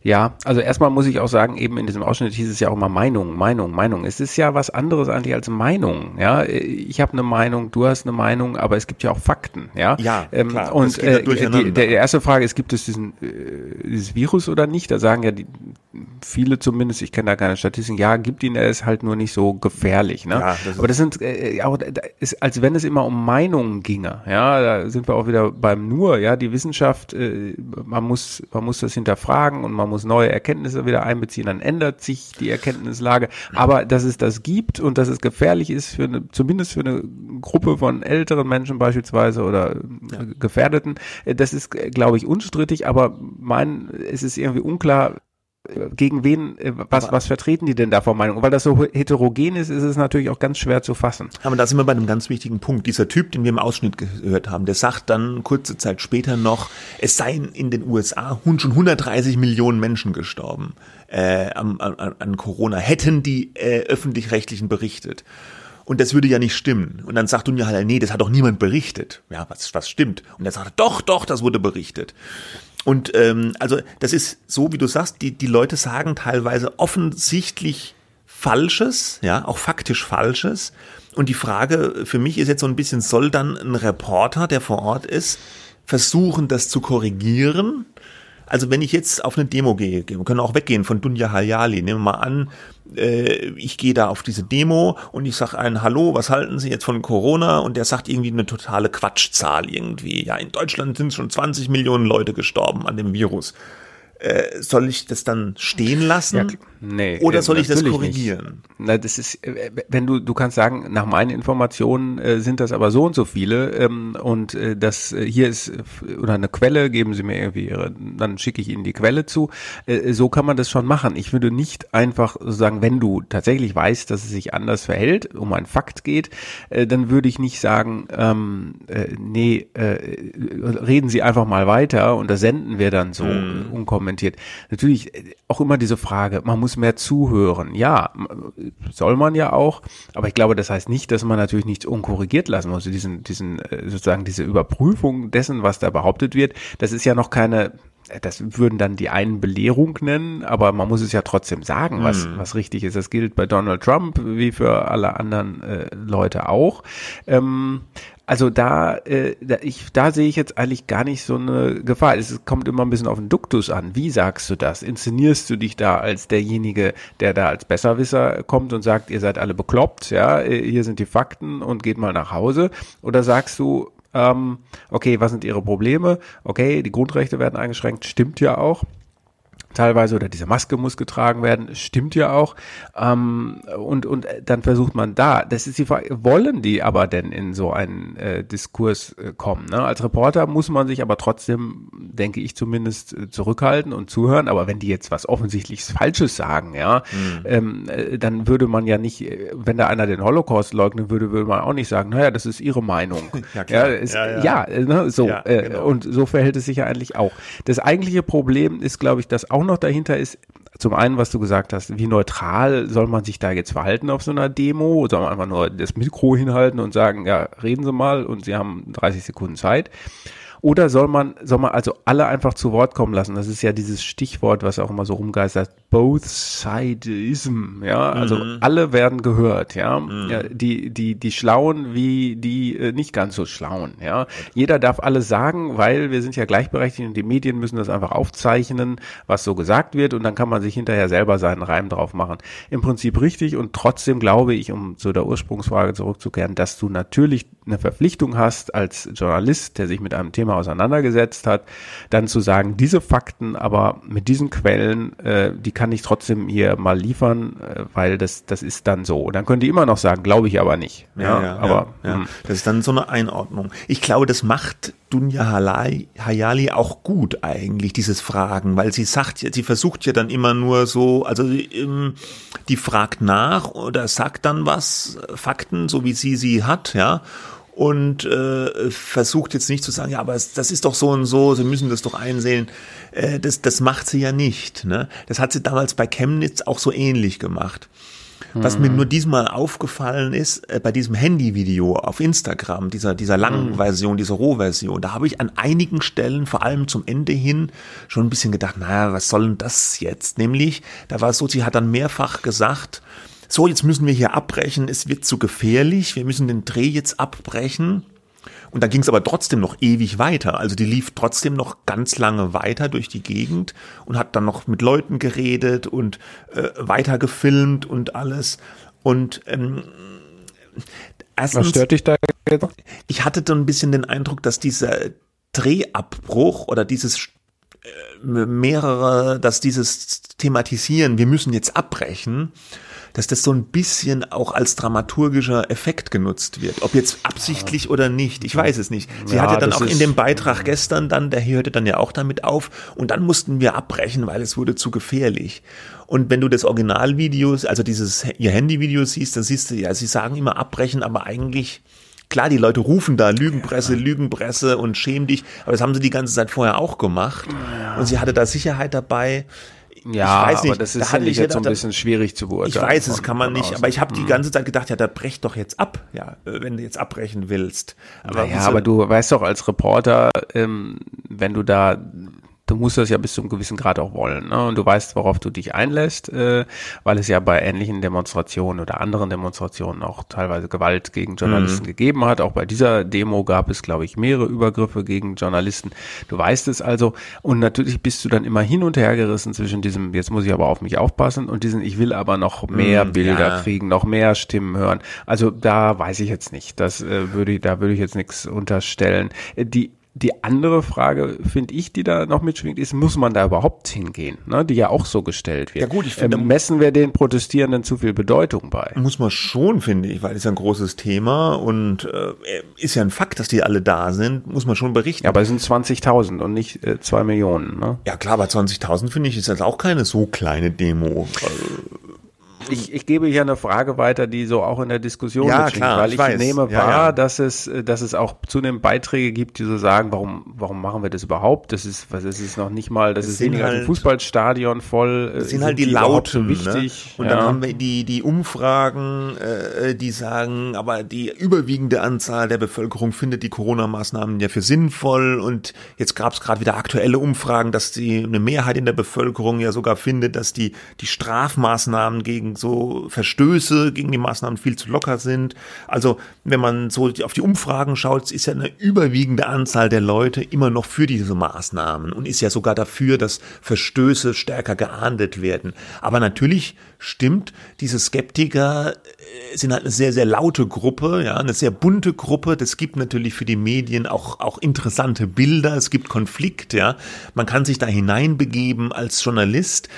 Ja, also erstmal muss ich auch sagen, eben in diesem Ausschnitt hieß es ja auch mal Meinung, Meinung, Meinung. Es ist ja was anderes eigentlich als Meinung. Ja, ich habe eine Meinung, du hast eine Meinung, aber es gibt ja auch Fakten. Ja, Ja, ähm, klar, das und äh, die, der erste Frage ist, gibt es diesen äh, dieses Virus oder nicht? Da sagen ja die viele zumindest, ich kenne da keine Statistiken, ja, gibt ihn, er ist halt nur nicht so gefährlich. Ne? Ja, das aber das sind äh, auch, da ist, als wenn es immer um Meinungen ginge. Ja, da sind wir auch wieder beim nur. Ja, die Wissenschaft, äh, man muss, man muss das hinterfragen und man muss neue Erkenntnisse wieder einbeziehen. Dann ändert sich die Erkenntnislage. Aber dass es das gibt und dass es gefährlich ist für eine, zumindest für eine Gruppe von älteren Menschen beispielsweise oder äh, Gefährdeten, äh, das ist, äh, glaube ich, unstrittig. Aber mein, es ist irgendwie unklar gegen wen, äh, was, was vertreten die denn da vor Meinung? Weil das so heterogen ist, ist es natürlich auch ganz schwer zu fassen. Aber da sind wir bei einem ganz wichtigen Punkt. Dieser Typ, den wir im Ausschnitt gehört haben, der sagt dann kurze Zeit später noch, es seien in den USA schon 130 Millionen Menschen gestorben äh, an, an, an Corona, hätten die äh, öffentlich-rechtlichen berichtet. Und das würde ja nicht stimmen. Und dann sagt Dunja halt, nee, das hat doch niemand berichtet. Ja, was, was stimmt? Und er sagt, doch, doch, das wurde berichtet. Und ähm, also das ist so, wie du sagst, die, die Leute sagen teilweise offensichtlich Falsches, ja, auch faktisch Falsches. Und die Frage für mich ist jetzt so ein bisschen, soll dann ein Reporter, der vor Ort ist, versuchen, das zu korrigieren? Also wenn ich jetzt auf eine Demo gehe, wir können auch weggehen von Dunja Hayali, nehmen wir mal an, äh, ich gehe da auf diese Demo und ich sage einen Hallo, was halten Sie jetzt von Corona? Und der sagt irgendwie eine totale Quatschzahl irgendwie. Ja, in Deutschland sind schon 20 Millionen Leute gestorben an dem Virus. Äh, soll ich das dann stehen lassen? Ja, nee, oder soll ich das korrigieren? Nicht. Na, das ist, äh, wenn du, du kannst sagen, nach meinen Informationen äh, sind das aber so und so viele ähm, und äh, das äh, hier ist oder eine Quelle, geben Sie mir irgendwie ihre, dann schicke ich Ihnen die Quelle zu. Äh, so kann man das schon machen. Ich würde nicht einfach sagen, wenn du tatsächlich weißt, dass es sich anders verhält, um einen Fakt geht, äh, dann würde ich nicht sagen, ähm, äh, nee, äh, reden Sie einfach mal weiter und das senden wir dann so hm. unkommentiert kommentiert. Natürlich äh, auch immer diese Frage, man muss mehr zuhören. Ja, soll man ja auch, aber ich glaube, das heißt nicht, dass man natürlich nichts unkorrigiert lassen muss. Diesen, diesen, äh, sozusagen diese Überprüfung dessen, was da behauptet wird, das ist ja noch keine, das würden dann die einen Belehrung nennen, aber man muss es ja trotzdem sagen, was, hm. was richtig ist. Das gilt bei Donald Trump wie für alle anderen äh, Leute auch. Ähm, also da, äh, da, ich, da sehe ich jetzt eigentlich gar nicht so eine Gefahr. Es kommt immer ein bisschen auf den Duktus an. Wie sagst du das? Inszenierst du dich da als derjenige, der da als Besserwisser kommt und sagt, ihr seid alle bekloppt, ja, hier sind die Fakten und geht mal nach Hause? Oder sagst du, ähm, okay, was sind ihre Probleme? Okay, die Grundrechte werden eingeschränkt, stimmt ja auch teilweise oder diese Maske muss getragen werden, stimmt ja auch. Ähm, und, und dann versucht man da, das ist die Frage, wollen die aber denn in so einen äh, Diskurs äh, kommen? Ne? Als Reporter muss man sich aber trotzdem, denke ich zumindest, äh, zurückhalten und zuhören. Aber wenn die jetzt was offensichtlich Falsches sagen, ja, mhm. ähm, äh, dann würde man ja nicht, äh, wenn da einer den Holocaust leugnen würde, würde man auch nicht sagen, naja, das ist ihre Meinung. ja. Ja, ist, ja, ja. ne, so. Ja, genau. Und so verhält es sich ja eigentlich auch. Das eigentliche Problem ist, glaube ich, dass auch auch noch dahinter ist, zum einen, was du gesagt hast, wie neutral soll man sich da jetzt verhalten auf so einer Demo? Soll man einfach nur das Mikro hinhalten und sagen, ja, reden Sie mal und Sie haben 30 Sekunden Zeit? Oder soll man, soll man also alle einfach zu Wort kommen lassen? Das ist ja dieses Stichwort, was auch immer so rumgeistert. Both Sideism, ja. Also mhm. alle werden gehört, ja? Mhm. ja. Die, die, die Schlauen wie die äh, nicht ganz so Schlauen, ja. Jeder darf alles sagen, weil wir sind ja gleichberechtigt und die Medien müssen das einfach aufzeichnen, was so gesagt wird und dann kann man sich hinterher selber seinen Reim drauf machen. Im Prinzip richtig und trotzdem glaube ich, um zu der Ursprungsfrage zurückzukehren, dass du natürlich eine Verpflichtung hast als Journalist, der sich mit einem Thema auseinandergesetzt hat, dann zu sagen, diese Fakten, aber mit diesen Quellen, äh, die kann ich trotzdem hier mal liefern, äh, weil das, das ist dann so. Und dann können die immer noch sagen, glaube ich aber nicht. Ja, ja, ja aber ja, hm. das ist dann so eine Einordnung. Ich glaube, das macht Dunja Hayali auch gut eigentlich, dieses Fragen, weil sie sagt, sie versucht ja dann immer nur so, also ähm, die fragt nach oder sagt dann was, Fakten, so wie sie sie hat, ja, und äh, versucht jetzt nicht zu sagen, ja, aber das ist doch so und so, Sie müssen das doch einsehen. Äh, das, das macht sie ja nicht. Ne? Das hat sie damals bei Chemnitz auch so ähnlich gemacht. Was mir mhm. nur diesmal aufgefallen ist, äh, bei diesem Handyvideo auf Instagram, dieser, dieser langen mhm. Version, dieser Rohversion, da habe ich an einigen Stellen, vor allem zum Ende hin, schon ein bisschen gedacht, naja, was soll denn das jetzt? Nämlich, da war es so, sie hat dann mehrfach gesagt, so, jetzt müssen wir hier abbrechen, es wird zu gefährlich, wir müssen den Dreh jetzt abbrechen. Und dann ging es aber trotzdem noch ewig weiter. Also die lief trotzdem noch ganz lange weiter durch die Gegend und hat dann noch mit Leuten geredet und äh, weiter gefilmt und alles. Und ähm, erstens, Was stört dich da jetzt? Ich hatte dann ein bisschen den Eindruck, dass dieser Drehabbruch oder dieses äh, mehrere, dass dieses Thematisieren, wir müssen jetzt abbrechen, dass das so ein bisschen auch als dramaturgischer Effekt genutzt wird. Ob jetzt absichtlich oder nicht, ich weiß es nicht. Sie Ja, hat ja dann auch in dem Beitrag gestern dann, der hörte dann ja auch damit auf und dann mussten wir abbrechen, weil es wurde zu gefährlich. Und wenn du das Originalvideo, also dieses ihr Handyvideo siehst, dann siehst du ja, sie sagen immer abbrechen, aber eigentlich Klar, die Leute rufen da Lügenpresse, Lügenpresse und schäm dich, aber das haben sie die ganze Zeit vorher auch gemacht. Und sie hatte da Sicherheit dabei. Ja, ich weiß nicht, aber das da ist hatte ja ich jetzt so ein bisschen schwierig zu Ich beurteilen. weiß, es von- kann man nicht, außen. aber ich habe die ganze Zeit gedacht, ja, da brech doch jetzt ab, ja, äh, wenn du jetzt abbrechen willst. Aber ja, wieso- aber du weißt doch als Reporter, ähm, wenn du da, du musst das ja bis zu einem gewissen Grad auch wollen, ne? Und du weißt, worauf du dich einlässt, äh, weil es ja bei ähnlichen Demonstrationen oder anderen Demonstrationen auch teilweise Gewalt gegen Journalisten gegeben hat. Auch bei dieser Demo gab es, glaube ich, mehrere Übergriffe gegen Journalisten. Du weißt es also. Und natürlich bist du dann immer hin und her gerissen zwischen diesem, jetzt muss ich aber auf mich aufpassen und diesen, ich will aber noch mehr Bilder ja. kriegen, noch mehr Stimmen hören. Also da weiß ich jetzt nicht. Das äh, würde ich, da würde ich jetzt nichts unterstellen. Äh, Die die andere Frage, finde ich, die da noch mitschwingt, ist, muss man da überhaupt hingehen? Ne? Die ja auch so gestellt wird. Ja gut, ich finde- ähm, messen wir den Protestierenden zu viel Bedeutung bei? muss man schon, finde ich, weil es ja ein großes Thema und äh, ist ja ein Fakt, dass die alle da sind, muss man schon berichten. Ja, aber es sind 20.000 und nicht äh, zwei Millionen. Ne? Ja klar, bei 20.000 finde ich, ist das auch keine so kleine Demo. Ich, ich gebe hier eine Frage weiter, die so auch in der Diskussion Ja, mitschwingt, klar, weil ich ich, nehme Ja, wahr, ja. dass es, äh, dass es auch zunehmend Beiträge gibt, die so sagen, warum, warum machen wir das überhaupt? Das ist, was ist es noch nicht mal, das, Das ist sind weniger als ein halt- Fußballstadion voll. äh, Das sind halt die überhaupt Lauten. so wichtig? Ne? Und dann haben wir die, die Umfragen, äh, die sagen, aber die überwiegende Anzahl der Bevölkerung findet die Corona-Maßnahmen ja für sinnvoll. Und jetzt gab es gerade wieder aktuelle Umfragen, dass die eine Mehrheit in der Bevölkerung ja sogar findet, dass die, die Strafmaßnahmen gegen so Verstöße gegen die Maßnahmen viel zu locker sind. Also wenn man so auf die Umfragen schaut, ist ja eine überwiegende Anzahl der Leute immer noch für diese Maßnahmen und ist ja sogar dafür, dass Verstöße stärker geahndet werden. Aber natürlich stimmt, diese Skeptiker äh, sind halt eine sehr, sehr laute Gruppe, ja, eine sehr bunte Gruppe. Das gibt natürlich für die Medien auch, auch interessante Bilder. Es gibt Konflikt, ja. Man kann sich da hineinbegeben als Journalist.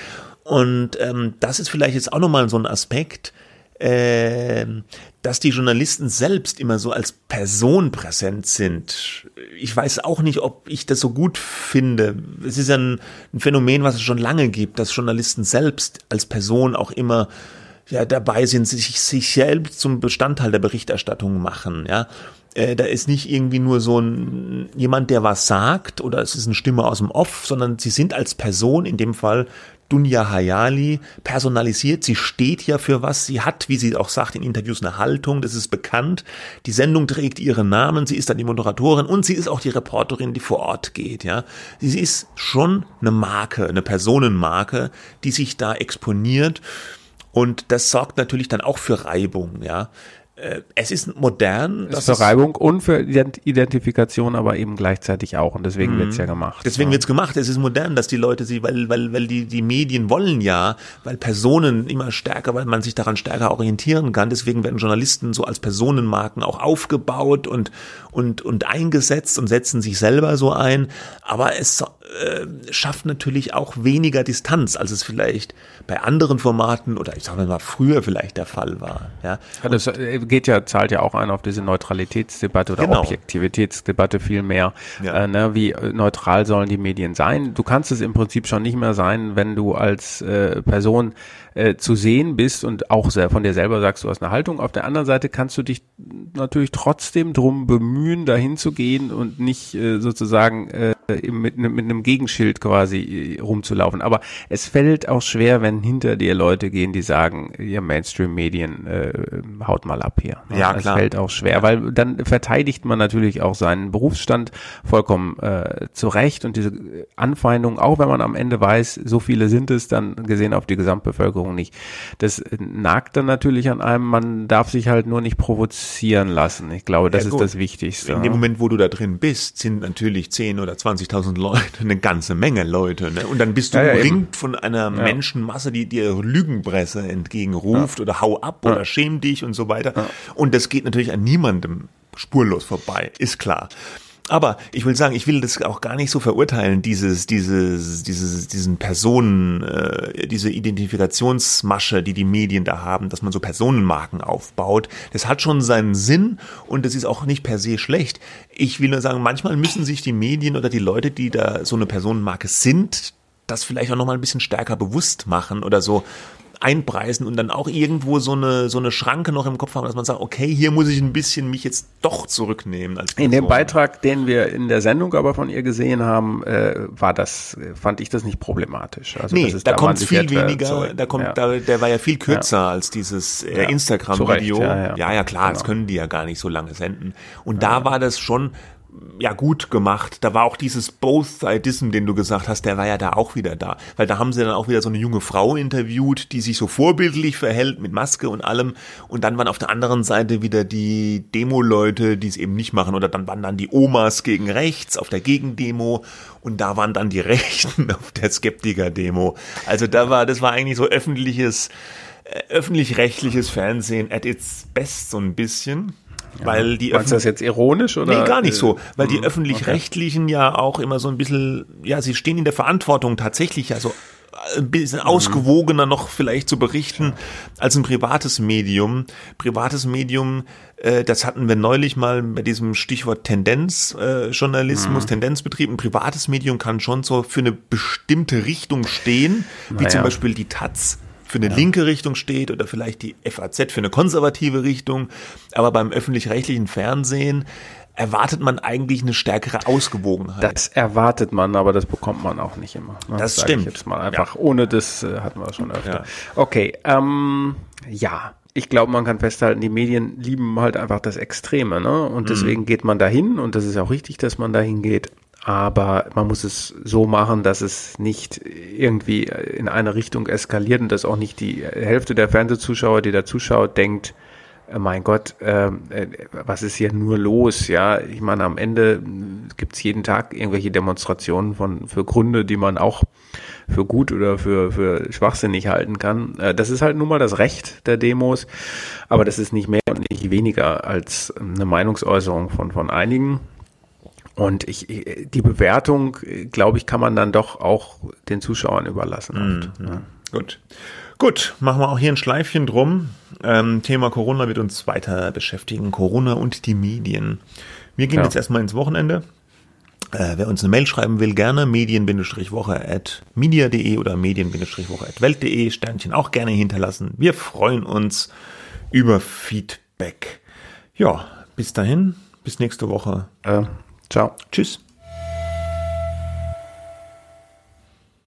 Und ähm, das ist vielleicht jetzt auch nochmal so ein Aspekt, ähm, dass die Journalisten selbst immer so als Person präsent sind. Ich weiß auch nicht, ob ich das so gut finde. Es ist ja ein, ein Phänomen, was es schon lange gibt, dass Journalisten selbst als Person auch immer ja, dabei sind, sich, sich selbst zum Bestandteil der Berichterstattung machen, ja. Äh, da ist nicht irgendwie nur so ein jemand, der was sagt oder es ist eine Stimme aus dem Off, sondern sie sind als Person, in dem Fall Dunja Hayali, personalisiert. Sie steht ja für was. Sie hat, wie sie auch sagt in Interviews, eine Haltung. Das ist bekannt. Die Sendung trägt ihren Namen. Sie ist dann die Moderatorin und sie ist auch die Reporterin, die vor Ort geht. Ja, sie ist schon eine Marke, eine Personenmarke, die sich da exponiert. Und das sorgt natürlich dann auch für Reibung. Ja, es ist modern. Das dass für Reibung und für Ident- Identifikation, aber eben gleichzeitig auch. Und deswegen wird's ja gemacht. Mhm. Deswegen ja. wird's gemacht. Es ist modern, dass die Leute sie, weil, weil, weil die, die Medien wollen ja, weil Personen immer stärker, weil man sich daran stärker orientieren kann. Deswegen werden Journalisten so als Personenmarken auch aufgebaut und, und, und eingesetzt und setzen sich selber so ein. Aber es äh, schafft natürlich auch weniger Distanz, als es vielleicht bei anderen Formaten oder ich sage mal früher vielleicht der Fall war. Ja. Ja, das äh, geht ja, zahlt ja auch ein auf diese Neutralitätsdebatte oder Genau. Objektivitätsdebatte viel mehr. Ja. Äh, ne, wie äh, neutral sollen die Medien sein? Du kannst es im Prinzip schon nicht mehr sein, wenn du als äh, Person äh, zu sehen bist und auch sehr, von dir selber sagst, du hast eine Haltung. Auf der anderen Seite kannst du dich natürlich trotzdem drum bemühen, dahin zu gehen und nicht äh, sozusagen äh, mit, ne- mit einem Gegenschild quasi äh, rumzulaufen. Aber es fällt auch schwer, wenn hinter dir Leute gehen, die sagen, ihr Mainstream-Medien äh, haut mal ab hier. Ja, Es klar. fällt auch schwer, weil dann verteidigt man natürlich auch seinen Berufsstand vollkommen äh, zu Recht und diese Anfeindung, auch wenn man am Ende weiß, so viele sind es dann gesehen auf die Gesamtbevölkerung nicht. Das äh, nagt dann natürlich an einem, man darf sich halt nur nicht provozieren lassen. Ich glaube, das Ja, ist das Wichtigste. In dem Moment, wo du da drin bist, sind natürlich 10 oder 20.000 Leute, eine ganze Menge Leute. Ne? Und dann bist du Ja, ja, umringt von einer Menschenmasse, die dir Lügenpresse entgegenruft oder hau ab oder schäm dich und so weiter. Und das geht natürlich an niemandem spurlos vorbei, ist klar. Aber ich will sagen, ich will das auch gar nicht so verurteilen, dieses, dieses, dieses, diesen Personen, äh, diese Identifikationsmasche, die die Medien da haben, dass man so Personenmarken aufbaut. Das hat schon seinen Sinn und das ist auch nicht per se schlecht. Ich will nur sagen, manchmal müssen sich die Medien oder die Leute, die da so eine Personenmarke sind, das vielleicht auch nochmal ein bisschen stärker bewusst machen oder so einpreisen und dann auch irgendwo so eine, so eine Schranke noch im Kopf haben, dass man sagt, okay, hier muss ich ein bisschen mich jetzt doch zurücknehmen. In dem Beitrag, den wir in der Sendung aber von ihr gesehen haben, äh, war das, fand ich das nicht problematisch. Also nee, da, da kommt viel weniger, zurück. da kommt, ja. da, der war ja viel kürzer ja. als dieses äh, Instagram-Video. Ja, ja. ja, ja, klar, genau. das können die ja gar nicht so lange senden. Und da war das schon, ja gut gemacht. Da war auch dieses Both-Sidism, den du gesagt hast, der war ja da auch wieder da. Weil da haben sie dann auch wieder so eine junge Frau interviewt, die sich so vorbildlich verhält mit Maske und allem. Und dann waren auf der anderen Seite wieder die Demo-Leute, die es eben nicht machen. Oder dann waren dann die Omas gegen rechts auf der Gegendemo. Und da waren dann die Rechten auf der Skeptiker-Demo. Also da war, das war eigentlich so öffentliches, äh, öffentlich-rechtliches Fernsehen at its best so ein bisschen. Ja. Weil die Meinst du das jetzt ironisch oder? Nee, gar nicht so, weil die hm, öffentlich-rechtlichen okay. ja auch immer so ein bisschen, ja, sie stehen in der Verantwortung tatsächlich ja so ein bisschen mhm. ausgewogener noch vielleicht zu berichten als ein privates Medium. Privates Medium, äh, das hatten wir neulich mal bei diesem Stichwort Tendenzjournalismus, äh, mhm. Tendenzbetrieb. Ein privates Medium kann schon so für eine bestimmte Richtung stehen, wie naja. zum Beispiel die Taz für eine ja. linke Richtung steht oder vielleicht die FAZ für eine konservative Richtung. Aber beim öffentlich-rechtlichen Fernsehen erwartet man eigentlich eine stärkere Ausgewogenheit. Das erwartet man, aber das bekommt man auch nicht immer. Ne? Das, das stimmt. jetzt mal einfach. Ja. Ohne das äh, hatten wir schon öfter. Ja. Okay, ähm, ja. Ich glaube, man kann festhalten, die Medien lieben halt einfach das Extreme, ne? Und mhm. deswegen mhm. geht man dahin und das ist auch richtig, dass man dahin geht aber man muss es so machen, dass es nicht irgendwie in eine Richtung eskaliert und dass auch nicht die Hälfte der Fernsehzuschauer, die da zuschaut, denkt, äh, mein Gott, ähm, äh, was ist hier nur los? Ja, ich meine, am Ende gibt's jeden Tag irgendwelche Demonstrationen von für Gründe, die man auch für gut oder für, für schwachsinnig halten kann. Äh, das ist halt nun mal das Recht der Demos, aber das ist nicht mehr und nicht weniger als eine Meinungsäußerung von, von einigen. Und ich, die Bewertung, glaube ich, kann man dann doch auch den Zuschauern überlassen. Oft, mhm. ja. Gut. Gut, machen wir auch hier ein Schleifchen drum. Ähm, Thema Corona wird uns weiter beschäftigen. Corona und die Medien. Wir gehen ja. jetzt erstmal ins Wochenende. Äh, wer uns eine Mail schreiben will, gerne medien-woche at media.de oder medien-woche at welt.de. Sternchen auch gerne hinterlassen. Wir freuen uns über Feedback. Ja, bis dahin, bis nächste Woche. Äh, Ciao. Tschüss.